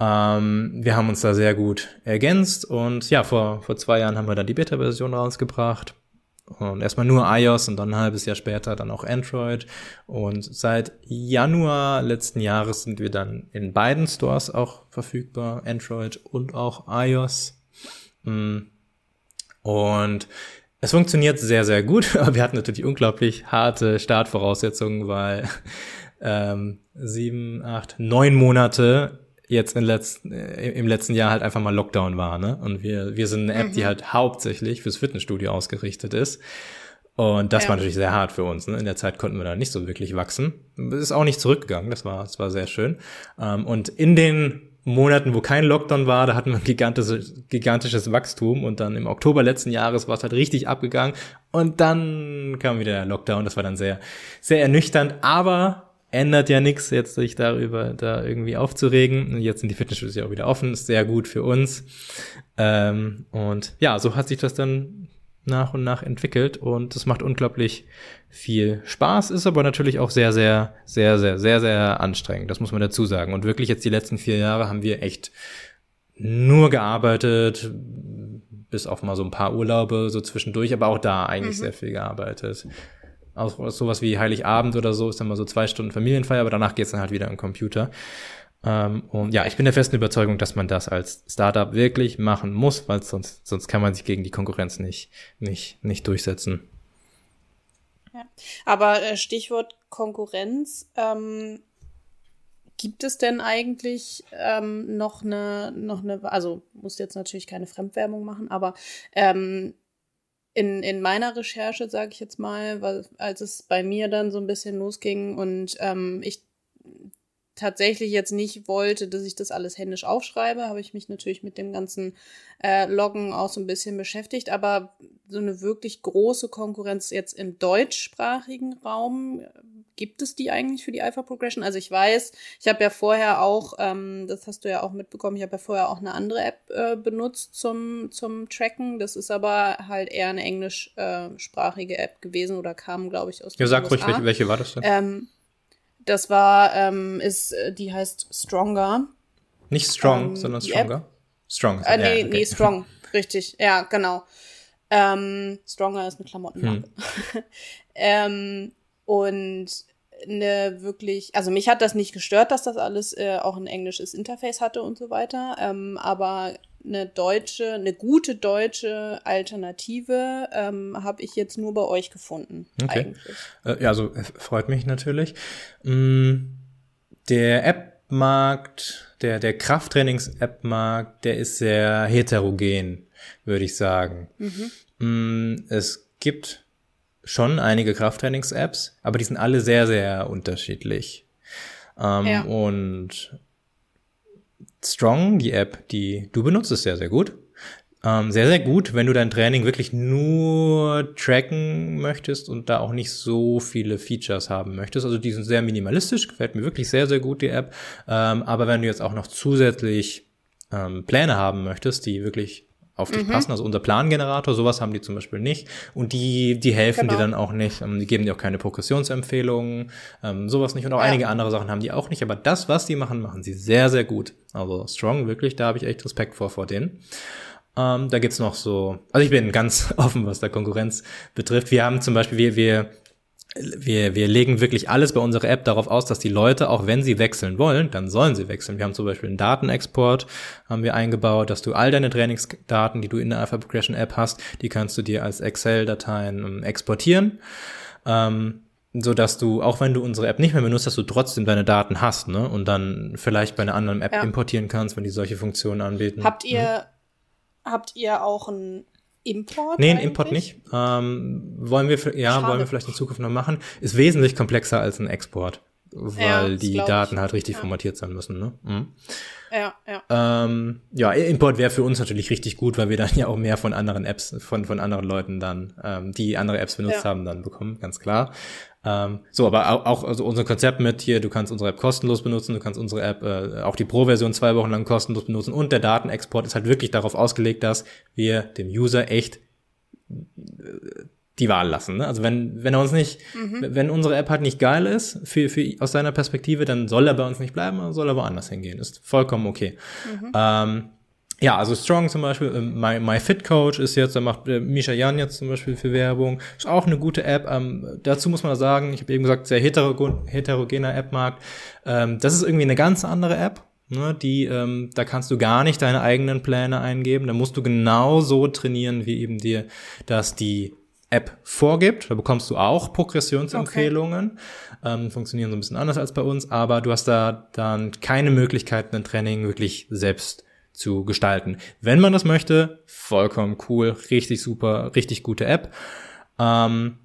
Ähm, wir haben uns da sehr gut ergänzt und ja, vor, vor zwei Jahren haben wir dann die Beta-Version rausgebracht. Und erstmal nur iOS und dann ein halbes Jahr später dann auch Android. Und seit Januar letzten Jahres sind wir dann in beiden Stores auch verfügbar, Android und auch iOS. Mm. Und es funktioniert sehr, sehr gut, aber wir hatten natürlich unglaublich harte Startvoraussetzungen, weil ähm, sieben, acht, neun Monate jetzt in letzten, äh, im letzten Jahr halt einfach mal Lockdown war, ne? Und wir, wir sind eine App, mhm. die halt hauptsächlich fürs Fitnessstudio ausgerichtet ist. Und das ja. war natürlich sehr hart für uns. Ne? In der Zeit konnten wir da nicht so wirklich wachsen. Ist auch nicht zurückgegangen, das war, das war sehr schön. Ähm, und in den Monaten, wo kein Lockdown war, da hatten wir ein gigantisches, gigantisches Wachstum und dann im Oktober letzten Jahres war es halt richtig abgegangen und dann kam wieder der Lockdown. Das war dann sehr, sehr ernüchternd, aber ändert ja nichts, jetzt sich darüber da irgendwie aufzuregen. Jetzt sind die Fitnessstudios ja auch wieder offen, ist sehr gut für uns. Ähm, und ja, so hat sich das dann nach und nach entwickelt und es macht unglaublich viel Spaß, ist aber natürlich auch sehr, sehr, sehr, sehr, sehr, sehr anstrengend. Das muss man dazu sagen. Und wirklich jetzt die letzten vier Jahre haben wir echt nur gearbeitet, bis auf mal so ein paar Urlaube so zwischendurch, aber auch da eigentlich mhm. sehr viel gearbeitet auch sowas wie Heiligabend oder so ist dann mal so zwei Stunden Familienfeier, aber danach geht's dann halt wieder am Computer. Ähm, und ja, ich bin der festen Überzeugung, dass man das als Startup wirklich machen muss, weil sonst, sonst kann man sich gegen die Konkurrenz nicht, nicht, nicht durchsetzen. Ja. Aber äh, Stichwort Konkurrenz, ähm, gibt es denn eigentlich ähm, noch eine, noch eine, also muss jetzt natürlich keine Fremdwerbung machen, aber ähm, in, in meiner Recherche, sage ich jetzt mal, weil, als es bei mir dann so ein bisschen losging und ähm, ich tatsächlich jetzt nicht wollte, dass ich das alles händisch aufschreibe, habe ich mich natürlich mit dem ganzen äh, Loggen auch so ein bisschen beschäftigt. Aber so eine wirklich große Konkurrenz jetzt im deutschsprachigen Raum gibt es die eigentlich für die Alpha Progression? Also ich weiß, ich habe ja vorher auch, ähm, das hast du ja auch mitbekommen, ich habe ja vorher auch eine andere App äh, benutzt zum, zum Tracken. Das ist aber halt eher eine englischsprachige äh, App gewesen oder kam, glaube ich, aus Ja, sag ruhig, welche, welche war das denn? Ähm, das war, ähm, ist, äh, die heißt Stronger. Nicht Strong, ähm, sondern Stronger. App. Strong. Äh, nee, ja, okay. nee, Strong. Richtig, ja, genau. Ähm, Stronger ist eine Klamottenmarke. Hm. ähm, und eine wirklich, also mich hat das nicht gestört, dass das alles äh, auch ein englisches Interface hatte und so weiter. Ähm, aber eine deutsche, eine gute deutsche Alternative ähm, habe ich jetzt nur bei euch gefunden. Okay. Eigentlich. Äh, ja, also äh, freut mich natürlich. Mm, der App-Markt, der, der Krafttrainings-App-Markt, der ist sehr heterogen, würde ich sagen. Mhm. Mm, es gibt schon einige Krafttrainings-Apps, aber die sind alle sehr, sehr unterschiedlich. Ähm, ja. Und Strong, die App, die du benutzt, ist sehr, sehr gut. Ähm, sehr, sehr gut, wenn du dein Training wirklich nur tracken möchtest und da auch nicht so viele Features haben möchtest. Also die sind sehr minimalistisch, gefällt mir wirklich sehr, sehr gut, die App. Ähm, aber wenn du jetzt auch noch zusätzlich ähm, Pläne haben möchtest, die wirklich auf dich mhm. passen. Also unser Plangenerator, sowas haben die zum Beispiel nicht. Und die, die helfen genau. dir dann auch nicht. Ähm, die geben dir auch keine Progressionsempfehlungen, ähm, sowas nicht. Und auch ja. einige andere Sachen haben die auch nicht. Aber das, was die machen, machen sie sehr, sehr gut. Also Strong, wirklich, da habe ich echt Respekt vor, vor denen. Ähm, da gibt's noch so, also ich bin ganz offen, was der Konkurrenz betrifft. Wir haben zum Beispiel, wir, wir wir, wir legen wirklich alles bei unserer App darauf aus, dass die Leute, auch wenn sie wechseln wollen, dann sollen sie wechseln. Wir haben zum Beispiel einen Datenexport, haben wir eingebaut, dass du all deine Trainingsdaten, die du in der Alpha Progression App hast, die kannst du dir als Excel-Dateien ähm, exportieren. Ähm, so dass du, auch wenn du unsere App nicht mehr benutzt, dass du trotzdem deine Daten hast, ne? Und dann vielleicht bei einer anderen App ja. importieren kannst, wenn die solche Funktionen anbieten. Habt ihr, ne? habt ihr auch ein Import? Nee, ein Import nicht. Ähm, wollen wir, ja, Schade. wollen wir vielleicht in Zukunft noch machen. Ist wesentlich komplexer als ein Export, weil ja, die Daten ich. halt richtig ja. formatiert sein müssen. Ne? Mhm. Ja, ja. Ähm, ja, Import wäre für uns natürlich richtig gut, weil wir dann ja auch mehr von anderen Apps, von, von anderen Leuten dann, ähm, die andere Apps benutzt ja. haben, dann bekommen, ganz klar. Ähm, so, aber auch, auch also unser Konzept mit hier, du kannst unsere App kostenlos benutzen, du kannst unsere App, äh, auch die Pro-Version zwei Wochen lang kostenlos benutzen und der Datenexport ist halt wirklich darauf ausgelegt, dass wir dem User echt äh, die Wahl lassen. Ne? Also wenn, wenn er uns nicht, mhm. wenn unsere App halt nicht geil ist, für, für aus seiner Perspektive, dann soll er bei uns nicht bleiben, soll er woanders hingehen. Ist vollkommen okay. Mhm. Ähm, ja, also Strong zum Beispiel, ähm, My, My Fit Coach ist jetzt, da macht äh, Misha Jan jetzt zum Beispiel für Werbung, ist auch eine gute App. Ähm, dazu muss man sagen, ich habe eben gesagt, sehr heterogen, heterogener App-Markt. Ähm, das ist irgendwie eine ganz andere App. Ne, die, ähm, da kannst du gar nicht deine eigenen Pläne eingeben. Da musst du genau so trainieren, wie eben dir das die App vorgibt. Da bekommst du auch Progressionsempfehlungen. Okay. Ähm, funktionieren so ein bisschen anders als bei uns, aber du hast da dann keine Möglichkeit, ein Training wirklich selbst zu gestalten. Wenn man das möchte, vollkommen cool, richtig super, richtig gute App. Ähm,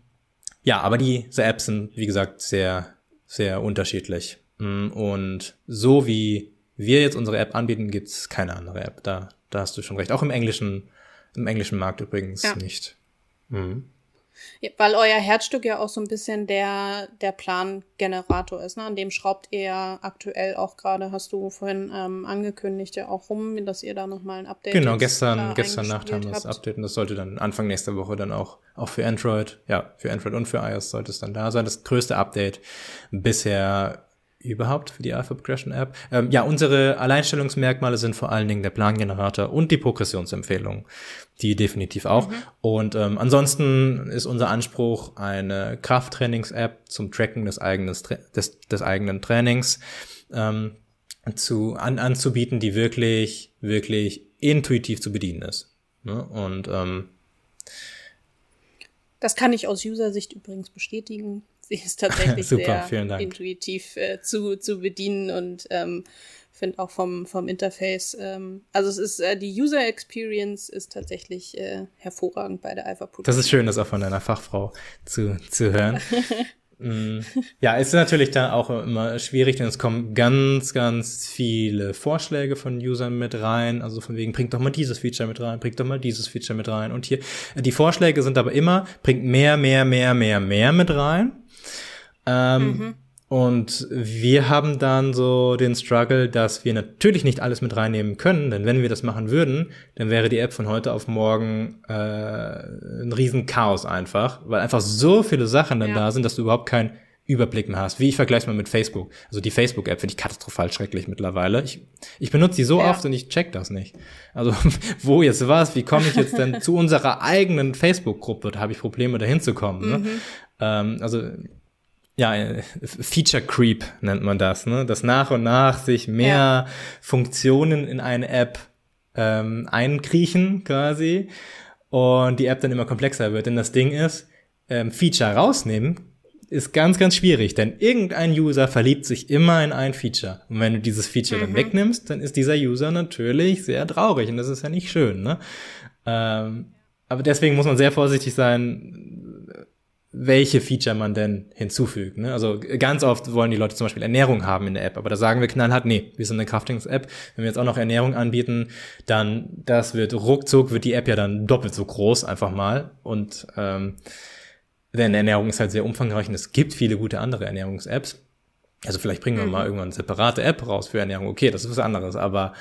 ja, aber diese Apps sind, wie gesagt, sehr, sehr unterschiedlich. Mm, und so wie wir jetzt unsere App anbieten, gibt's keine andere App. Da, da hast du schon recht. Auch im englischen, im englischen Markt übrigens ja. nicht. Mhm. Ja, weil euer Herzstück ja auch so ein bisschen der, der Plangenerator ist. Ne? An dem schraubt ihr aktuell auch gerade, hast du vorhin ähm, angekündigt, ja auch rum, dass ihr da nochmal ein Update Genau, gestern, gestern Nacht haben wir das Update und das sollte dann Anfang nächster Woche dann auch, auch für Android, ja, für Android und für iOS sollte es dann da sein. Das größte Update bisher überhaupt für die Alpha Progression App. Ähm, ja, unsere Alleinstellungsmerkmale sind vor allen Dingen der Plangenerator und die Progressionsempfehlung. Die definitiv auch. Mhm. Und ähm, ansonsten ist unser Anspruch eine Krafttrainings-App zum Tracken des, eigenes, des, des eigenen Trainings ähm, zu, an, anzubieten, die wirklich, wirklich intuitiv zu bedienen ist. Ne? Und ähm, das kann ich aus User-Sicht übrigens bestätigen. Sie ist tatsächlich Super, sehr intuitiv äh, zu, zu bedienen und ähm, finde auch vom, vom Interface, ähm, also es ist, äh, die User Experience ist tatsächlich äh, hervorragend bei der Alpha Pro. Das ist schön, das auch von einer Fachfrau zu, zu hören. mm, ja, ist natürlich dann auch immer schwierig, denn es kommen ganz, ganz viele Vorschläge von Usern mit rein. Also von wegen, bringt doch mal dieses Feature mit rein, bringt doch mal dieses Feature mit rein. Und hier, die Vorschläge sind aber immer, bringt mehr, mehr, mehr, mehr, mehr mit rein. Ähm, mhm. Und wir haben dann so den Struggle, dass wir natürlich nicht alles mit reinnehmen können, denn wenn wir das machen würden, dann wäre die App von heute auf morgen äh, ein riesen Chaos einfach, weil einfach so viele Sachen dann ja. da sind, dass du überhaupt keinen Überblick mehr hast. Wie ich vergleiche mal mit Facebook. Also die Facebook-App finde ich katastrophal schrecklich mittlerweile. Ich, ich benutze die so ja. oft und ich check das nicht. Also wo jetzt was, wie komme ich jetzt denn zu unserer eigenen Facebook-Gruppe? Da habe ich Probleme, da hinzukommen. Ne? Mhm. Ähm, also ja, Feature Creep nennt man das, ne? Dass nach und nach sich mehr ja. Funktionen in eine App ähm, einkriechen quasi und die App dann immer komplexer wird. Denn das Ding ist, ähm, Feature rausnehmen ist ganz, ganz schwierig, denn irgendein User verliebt sich immer in ein Feature. Und wenn du dieses Feature mhm. dann wegnimmst, dann ist dieser User natürlich sehr traurig und das ist ja nicht schön, ne? Ähm, aber deswegen muss man sehr vorsichtig sein, welche Feature man denn hinzufügt. Ne? Also ganz oft wollen die Leute zum Beispiel Ernährung haben in der App, aber da sagen wir knallhart, nee, wir sind eine Kraftings-App. Wenn wir jetzt auch noch Ernährung anbieten, dann das wird ruckzuck, wird die App ja dann doppelt so groß einfach mal. Und ähm, denn Ernährung ist halt sehr umfangreich und es gibt viele gute andere Ernährungs-Apps. Also vielleicht bringen wir mhm. mal irgendwann eine separate App raus für Ernährung. Okay, das ist was anderes, aber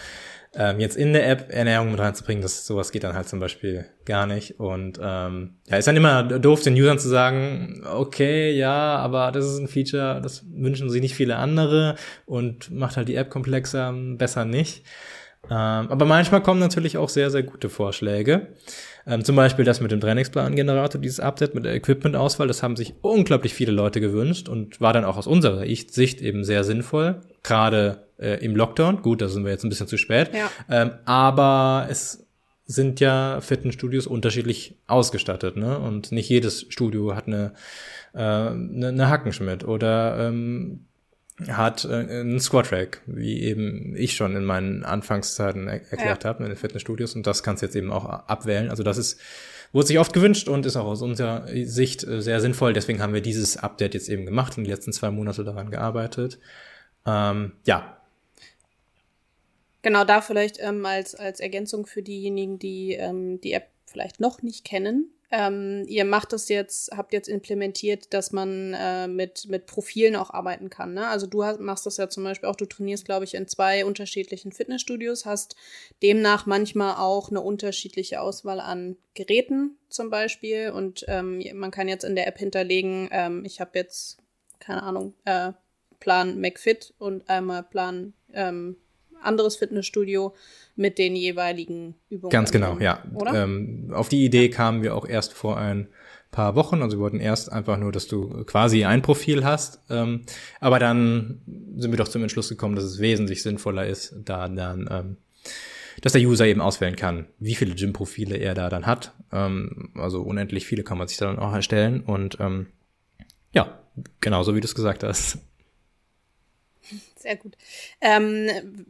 Ähm, jetzt in der App Ernährung mit reinzubringen, das sowas geht dann halt zum Beispiel gar nicht. Und ähm, ja, ist dann immer doof, den Usern zu sagen, okay, ja, aber das ist ein Feature, das wünschen sich nicht viele andere und macht halt die App komplexer, besser nicht. Ähm, aber manchmal kommen natürlich auch sehr, sehr gute Vorschläge. Ähm, zum Beispiel das mit dem Trainingsplan-Generator, dieses Update mit der Equipment-Auswahl, das haben sich unglaublich viele Leute gewünscht und war dann auch aus unserer Sicht eben sehr sinnvoll, gerade äh, im Lockdown. Gut, da sind wir jetzt ein bisschen zu spät. Ja. Ähm, aber es sind ja Fitnessstudios unterschiedlich ausgestattet, ne? Und nicht jedes Studio hat eine, äh, eine, eine Hackenschmidt oder ähm, hat äh, einen Squat-Rack, wie eben ich schon in meinen Anfangszeiten er erklärt ja. habe in den Fitnessstudios und das kannst du jetzt eben auch abwählen. Also das ist, wurde sich oft gewünscht und ist auch aus unserer Sicht äh, sehr sinnvoll. Deswegen haben wir dieses Update jetzt eben gemacht und die letzten zwei Monate daran gearbeitet. Ähm, ja. Genau, da vielleicht ähm, als, als Ergänzung für diejenigen, die ähm, die App vielleicht noch nicht kennen. Ähm, ihr macht das jetzt, habt jetzt implementiert, dass man äh, mit, mit Profilen auch arbeiten kann. Ne? Also du hast, machst das ja zum Beispiel auch, du trainierst, glaube ich, in zwei unterschiedlichen Fitnessstudios, hast demnach manchmal auch eine unterschiedliche Auswahl an Geräten zum Beispiel. Und ähm, man kann jetzt in der App hinterlegen, ähm, ich habe jetzt, keine Ahnung, äh, Plan McFit und einmal Plan ähm, anderes Fitnessstudio mit den jeweiligen Übungen. Ganz genau, ja. Ähm, auf die Idee kamen wir auch erst vor ein paar Wochen. Also wir wollten erst einfach nur, dass du quasi ein Profil hast. Ähm, aber dann sind wir doch zum Entschluss gekommen, dass es wesentlich sinnvoller ist, da dann, ähm, dass der User eben auswählen kann, wie viele Gym-Profile er da dann hat. Ähm, also unendlich viele kann man sich dann auch erstellen. Und ähm, ja, genauso wie du es gesagt hast. Sehr gut. Ähm,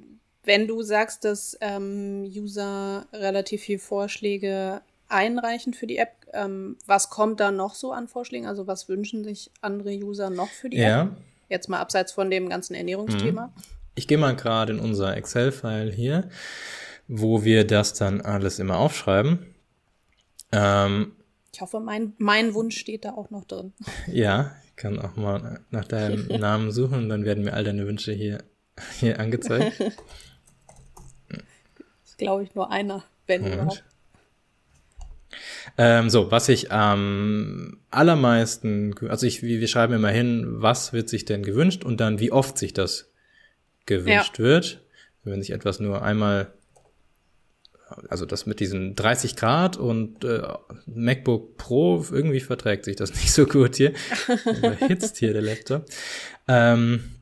wenn du sagst, dass ähm, User relativ viel Vorschläge einreichen für die App, ähm, was kommt da noch so an Vorschlägen? Also was wünschen sich andere User noch für die ja. App? Jetzt mal abseits von dem ganzen Ernährungsthema. Mhm. Ich gehe mal gerade in unser Excel-File hier, wo wir das dann alles immer aufschreiben. Ähm, ich hoffe, mein, mein Wunsch steht da auch noch drin. Ja, ich kann auch mal nach deinem Namen suchen und dann werden mir all deine Wünsche hier, hier angezeigt. glaube ich, nur einer, wenn überhaupt. Ähm, so, was ich am ähm, allermeisten, also ich, wir schreiben immer hin, was wird sich denn gewünscht und dann wie oft sich das gewünscht ja. wird. Wenn sich etwas nur einmal, also das mit diesen 30 Grad und äh, MacBook Pro, irgendwie verträgt sich das nicht so gut hier. Überhitzt hier der Laptop. Ähm,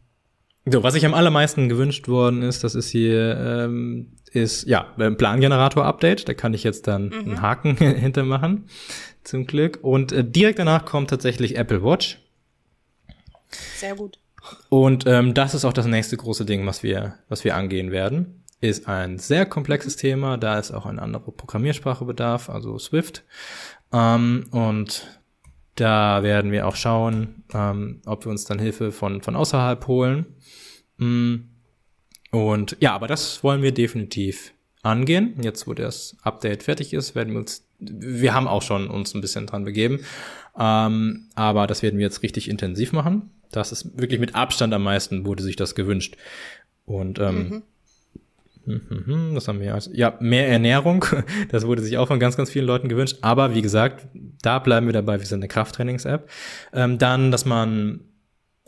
so, was ich am allermeisten gewünscht worden ist, das ist hier ähm, ist ja ein Plangenerator-Update. Da kann ich jetzt dann mhm. einen Haken hintermachen, zum Glück. Und äh, direkt danach kommt tatsächlich Apple Watch. Sehr gut. Und ähm, das ist auch das nächste große Ding, was wir, was wir angehen werden. Ist ein sehr komplexes Thema, da ist auch eine andere Programmiersprache bedarf, also Swift. Ähm, und da werden wir auch schauen, ähm, ob wir uns dann Hilfe von, von außerhalb holen. Mm. Und ja, aber das wollen wir definitiv angehen. Jetzt, wo das Update fertig ist, werden wir uns, wir haben auch schon uns ein bisschen dran begeben, ähm, aber das werden wir jetzt richtig intensiv machen. Das ist wirklich mit Abstand am meisten wurde sich das gewünscht. Und ähm, mhm. Mhm was haben wir? Also, ja, mehr Ernährung. Das wurde sich auch von ganz, ganz vielen Leuten gewünscht. Aber wie gesagt, da bleiben wir dabei. Wir sind eine Krafttrainings-App. Ähm, dann, dass man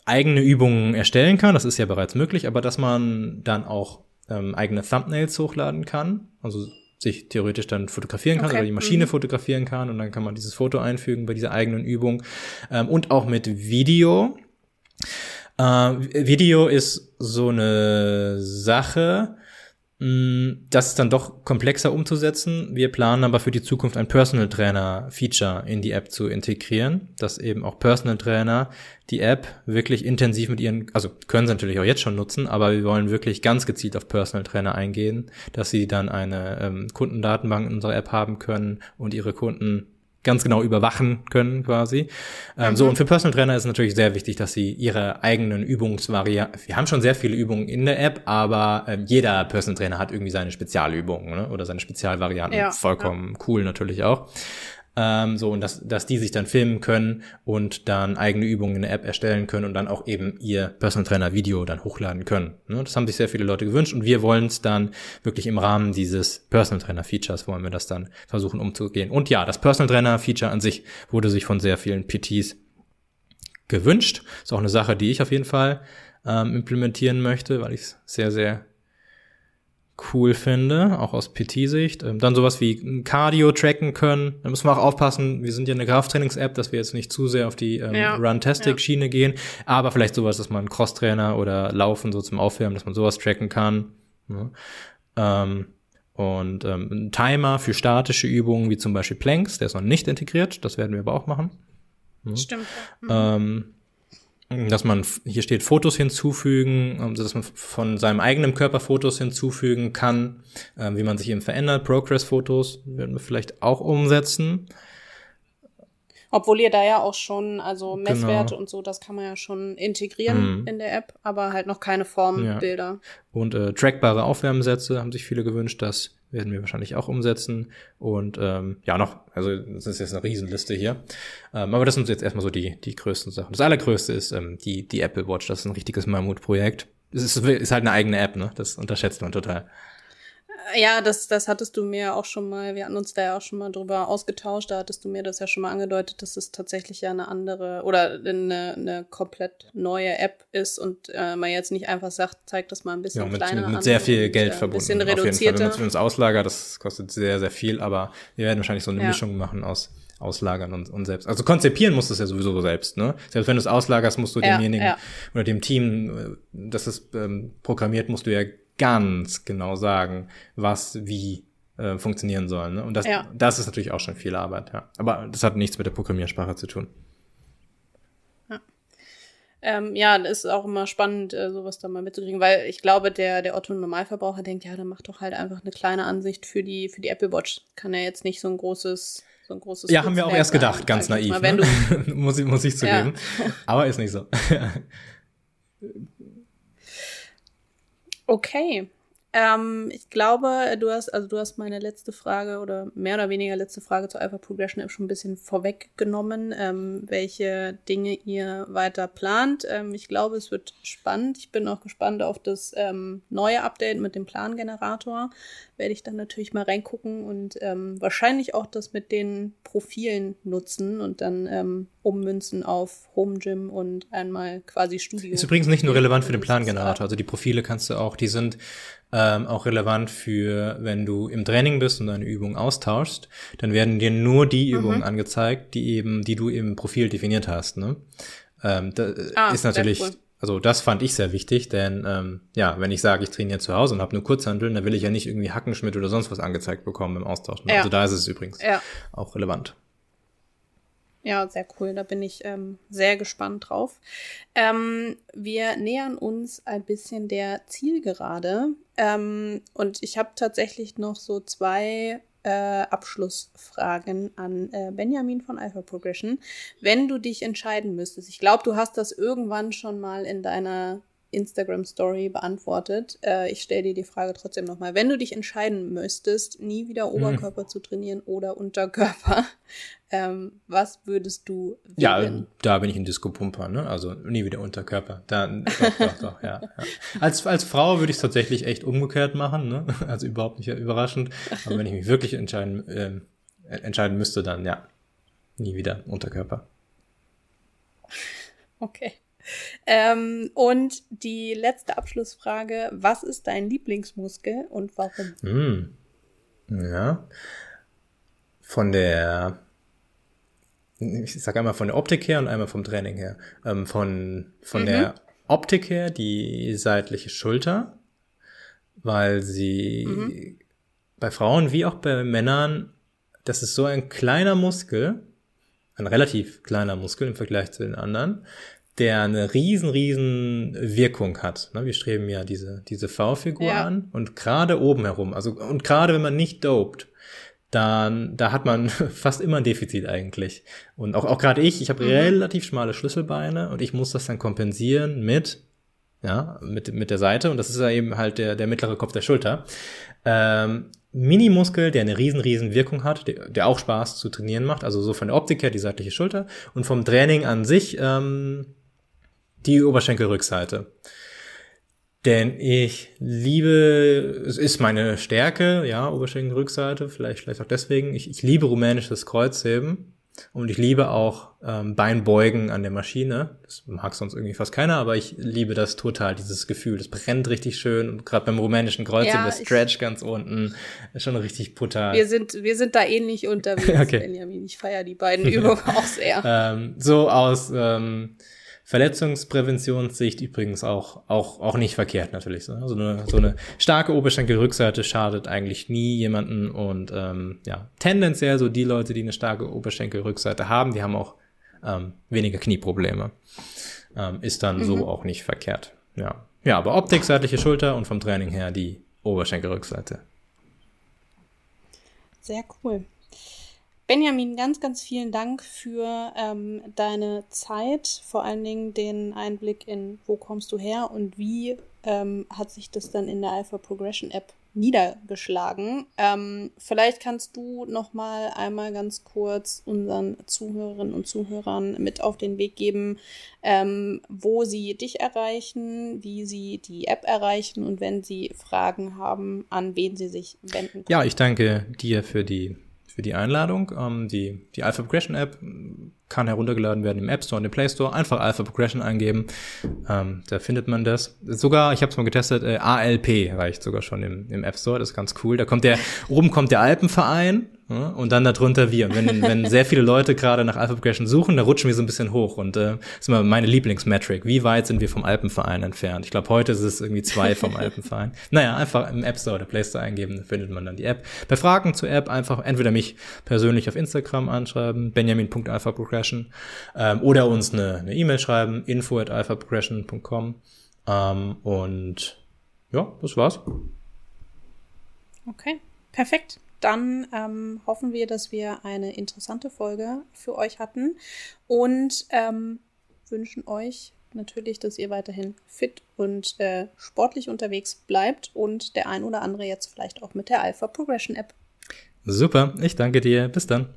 eigene Übungen erstellen kann, das ist ja bereits möglich, aber dass man dann auch ähm, eigene Thumbnails hochladen kann, also sich theoretisch dann fotografieren kann okay. oder die Maschine mhm. fotografieren kann und dann kann man dieses Foto einfügen bei dieser eigenen Übung ähm, und auch mit Video. Äh, Video ist so eine Sache, das ist dann doch komplexer umzusetzen. Wir planen aber für die Zukunft ein Personal Trainer Feature in die App zu integrieren, dass eben auch Personal Trainer die App wirklich intensiv mit ihren, also können sie natürlich auch jetzt schon nutzen, aber wir wollen wirklich ganz gezielt auf Personal Trainer eingehen, dass sie dann eine ähm, Kundendatenbank in unserer App haben können und ihre Kunden ganz genau überwachen können quasi. Ähm, mhm. So, und für Personal Trainer ist es natürlich sehr wichtig, dass sie ihre eigenen Übungsvarianten, wir haben schon sehr viele Übungen in der App, aber ähm, jeder Personal Trainer hat irgendwie seine Spezialübungen ne? oder seine Spezialvarianten. Ja, Vollkommen ja. cool natürlich auch. Ähm, so und dass, dass die sich dann filmen können und dann eigene Übungen in der App erstellen können und dann auch eben ihr Personal Trainer Video dann hochladen können. Ne? Das haben sich sehr viele Leute gewünscht und wir wollen es dann wirklich im Rahmen dieses Personal Trainer Features wollen wir das dann versuchen umzugehen. Und ja, das Personal Trainer Feature an sich wurde sich von sehr vielen PTs gewünscht. Ist auch eine Sache, die ich auf jeden Fall ähm, implementieren möchte, weil ich es sehr, sehr cool finde, auch aus PT-Sicht. Ähm, dann sowas wie Cardio tracken können. Da müssen wir auch aufpassen, wir sind ja eine Krafttrainings-App, dass wir jetzt nicht zu sehr auf die ähm, ja. Run-Tastic-Schiene ja. gehen, aber vielleicht sowas, dass man Cross-Trainer oder Laufen so zum Aufwärmen, dass man sowas tracken kann. Ja. Ähm, und ähm, ein Timer für statische Übungen, wie zum Beispiel Planks, der ist noch nicht integriert, das werden wir aber auch machen. Stimmt. Mhm. Ähm, dass man, hier steht Fotos hinzufügen, also dass man von seinem eigenen Körper Fotos hinzufügen kann, äh, wie man sich eben verändert. Progress-Fotos werden wir vielleicht auch umsetzen. Obwohl ihr da ja auch schon, also genau. Messwerte genau. und so, das kann man ja schon integrieren mhm. in der App, aber halt noch keine Formbilder. Ja. Und äh, trackbare Aufwärmsätze haben sich viele gewünscht, dass werden wir wahrscheinlich auch umsetzen. Und ähm, ja, noch, also das ist jetzt eine Riesenliste hier. Ähm, aber das sind jetzt erstmal so die, die größten Sachen. Das allergrößte ist ähm, die, die Apple Watch. Das ist ein richtiges Mammutprojekt. Es ist, ist halt eine eigene App, ne? Das unterschätzt man total. Ja, das, das hattest du mir auch schon mal, wir hatten uns da ja auch schon mal drüber ausgetauscht, da hattest du mir das ja schon mal angedeutet, dass es tatsächlich ja eine andere oder eine, eine komplett neue App ist und äh, man jetzt nicht einfach sagt, zeigt das mal ein bisschen ja, mit, kleiner mit, mit sehr viel Geld und, verbunden. Ein bisschen reduzierter. Wenn man es für uns auslagert, das kostet sehr, sehr viel, aber wir werden wahrscheinlich so eine ja. Mischung machen aus auslagern und, und selbst. Also konzipieren musst du es ja sowieso selbst, ne? Selbst wenn du es auslagerst, musst du ja, demjenigen ja. oder dem Team, äh, das es ähm, programmiert, musst du ja ganz genau sagen, was wie äh, funktionieren soll. Ne? Und das, ja. das ist natürlich auch schon viel Arbeit, ja. Aber das hat nichts mit der Programmiersprache zu tun. Ja, ähm, ja das ist auch immer spannend, äh, sowas da mal mitzukriegen, weil ich glaube, der, der Otto-Normalverbraucher denkt, ja, dann mach doch halt einfach eine kleine Ansicht für die, für die Apple Watch. Kann ja jetzt nicht so ein großes so ein großes Ja, haben wir auch erst gedacht, sein, ganz naiv. Mal, ne? muss, ich, muss ich zugeben. Ja. Aber ist nicht so. Okay. Ähm, ich glaube, du hast, also du hast meine letzte Frage oder mehr oder weniger letzte Frage zur Alpha Progression App schon ein bisschen vorweggenommen, ähm, welche Dinge ihr weiter plant. Ähm, ich glaube, es wird spannend. Ich bin auch gespannt auf das ähm, neue Update mit dem Plangenerator. Werde ich dann natürlich mal reingucken und ähm, wahrscheinlich auch das mit den Profilen nutzen und dann ähm, ummünzen auf Home Gym und einmal quasi Studio. Ist übrigens nicht nur relevant für den Plangenerator. Also die Profile kannst du auch, die sind ähm, auch relevant für, wenn du im Training bist und eine Übung austauschst, dann werden dir nur die mhm. Übungen mhm. angezeigt, die eben, die du im Profil definiert hast. Ne? Ähm, das ah, ist natürlich, cool. also das fand ich sehr wichtig, denn ähm, ja, wenn ich sage, ich trainiere zu Hause und habe nur Kurzhandeln, dann will ich ja nicht irgendwie Hackenschmidt oder sonst was angezeigt bekommen im Austausch. Ne? Ja. Also da ist es übrigens ja. auch relevant. Ja, sehr cool. Da bin ich ähm, sehr gespannt drauf. Ähm, wir nähern uns ein bisschen der Zielgerade. Ähm, und ich habe tatsächlich noch so zwei äh, Abschlussfragen an äh, Benjamin von Alpha Progression. Wenn du dich entscheiden müsstest, ich glaube, du hast das irgendwann schon mal in deiner Instagram Story beantwortet. Äh, ich stelle dir die Frage trotzdem nochmal. Wenn du dich entscheiden müsstest, nie wieder hm. Oberkörper hm. zu trainieren oder Unterkörper, ähm, was würdest du wählen? Ja, da bin ich ein Disco-Pumper, ne? Also nie wieder Unterkörper. Dann, doch, doch, doch, ja, ja. Als, als Frau würde ich es tatsächlich echt umgekehrt machen, ne? Also überhaupt nicht überraschend. Aber wenn ich mich wirklich entscheiden, äh, entscheiden müsste, dann ja, nie wieder Unterkörper. Okay. Ähm, und die letzte Abschlussfrage: Was ist dein Lieblingsmuskel und warum? Mm. Ja. Von der, ich sage einmal von der Optik her und einmal vom Training her. Ähm, von von mhm. der Optik her die seitliche Schulter, weil sie mhm. bei Frauen wie auch bei Männern, das ist so ein kleiner Muskel, ein relativ kleiner Muskel im Vergleich zu den anderen, der eine riesen, riesen Wirkung hat. Ne, wir streben ja diese, diese V-Figur ja. an und gerade oben herum, also und gerade wenn man nicht dopt, dann da hat man fast immer ein Defizit eigentlich. Und auch, auch gerade ich, ich habe mhm. relativ schmale Schlüsselbeine und ich muss das dann kompensieren mit, ja, mit, mit der Seite und das ist ja eben halt der, der mittlere Kopf der Schulter. Ähm, Minimuskel, der eine riesen, riesen Wirkung hat, der, der auch Spaß zu trainieren macht. Also so von der Optik her die seitliche Schulter und vom Training an sich ähm, die Oberschenkelrückseite. Denn ich liebe, es ist meine Stärke, ja, Oberschenkelrückseite, vielleicht, vielleicht auch deswegen. Ich, ich liebe rumänisches Kreuzheben und ich liebe auch ähm, Beinbeugen an der Maschine. Das mag sonst irgendwie fast keiner, aber ich liebe das total, dieses Gefühl. Das brennt richtig schön und gerade beim rumänischen Kreuzheben, ja, der Stretch ganz unten, ist schon richtig brutal. Wir sind, wir sind da ähnlich unterwegs, okay. Benjamin. Ich feiere die beiden Übungen auch sehr. Ähm, so aus ähm, Verletzungspräventionssicht übrigens auch, auch, auch nicht verkehrt natürlich. Also eine, so eine starke Oberschenkelrückseite schadet eigentlich nie jemanden und ähm, ja, tendenziell so die Leute, die eine starke Oberschenkelrückseite haben, die haben auch ähm, weniger Knieprobleme. Ähm, ist dann mhm. so auch nicht verkehrt. Ja. ja, aber Optik, seitliche Schulter und vom Training her die Oberschenkelrückseite. Sehr cool. Benjamin, ganz, ganz vielen Dank für ähm, deine Zeit, vor allen Dingen den Einblick in, wo kommst du her und wie ähm, hat sich das dann in der Alpha Progression App niedergeschlagen. Ähm, vielleicht kannst du noch mal einmal ganz kurz unseren Zuhörerinnen und Zuhörern mit auf den Weg geben, ähm, wo sie dich erreichen, wie sie die App erreichen und wenn sie Fragen haben, an wen sie sich wenden können. Ja, ich danke dir für die für die Einladung. Ähm, die, die Alpha Progression App kann heruntergeladen werden im App Store und im Play Store. Einfach Alpha Progression eingeben. Ähm, da findet man das. Sogar, ich habe es mal getestet, äh, ALP reicht sogar schon im, im App Store. Das ist ganz cool. Da kommt der, oben kommt der Alpenverein ja, und dann darunter wir. Und wenn, wenn sehr viele Leute gerade nach Alpha Progression suchen, da rutschen wir so ein bisschen hoch. Und äh, das ist immer meine Lieblingsmetric. Wie weit sind wir vom Alpenverein entfernt? Ich glaube, heute ist es irgendwie zwei vom Alpenverein. Naja, einfach im App Store oder Play Store eingeben, findet man dann die App. Bei Fragen zur App einfach entweder mich persönlich auf Instagram anschreiben, benjamin.alphaprogression, ähm, oder uns eine E-Mail e schreiben, info at alphaprogression.com. Ähm, und ja, das war's. Okay, perfekt dann ähm, hoffen wir, dass wir eine interessante Folge für euch hatten und ähm, wünschen euch natürlich, dass ihr weiterhin fit und äh, sportlich unterwegs bleibt und der ein oder andere jetzt vielleicht auch mit der Alpha Progression App. Super, ich danke dir. Bis dann.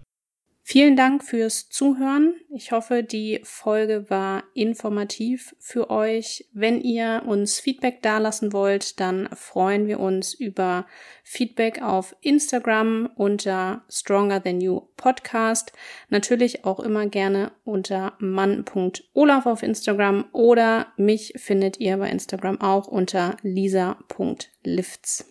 Vielen Dank fürs Zuhören. Ich hoffe, die Folge war informativ für euch. Wenn ihr uns Feedback dalassen wollt, dann freuen wir uns über Feedback auf Instagram unter Stronger Than You Podcast. Natürlich auch immer gerne unter mann.olaf auf Instagram oder mich findet ihr bei Instagram auch unter lisa.lifts.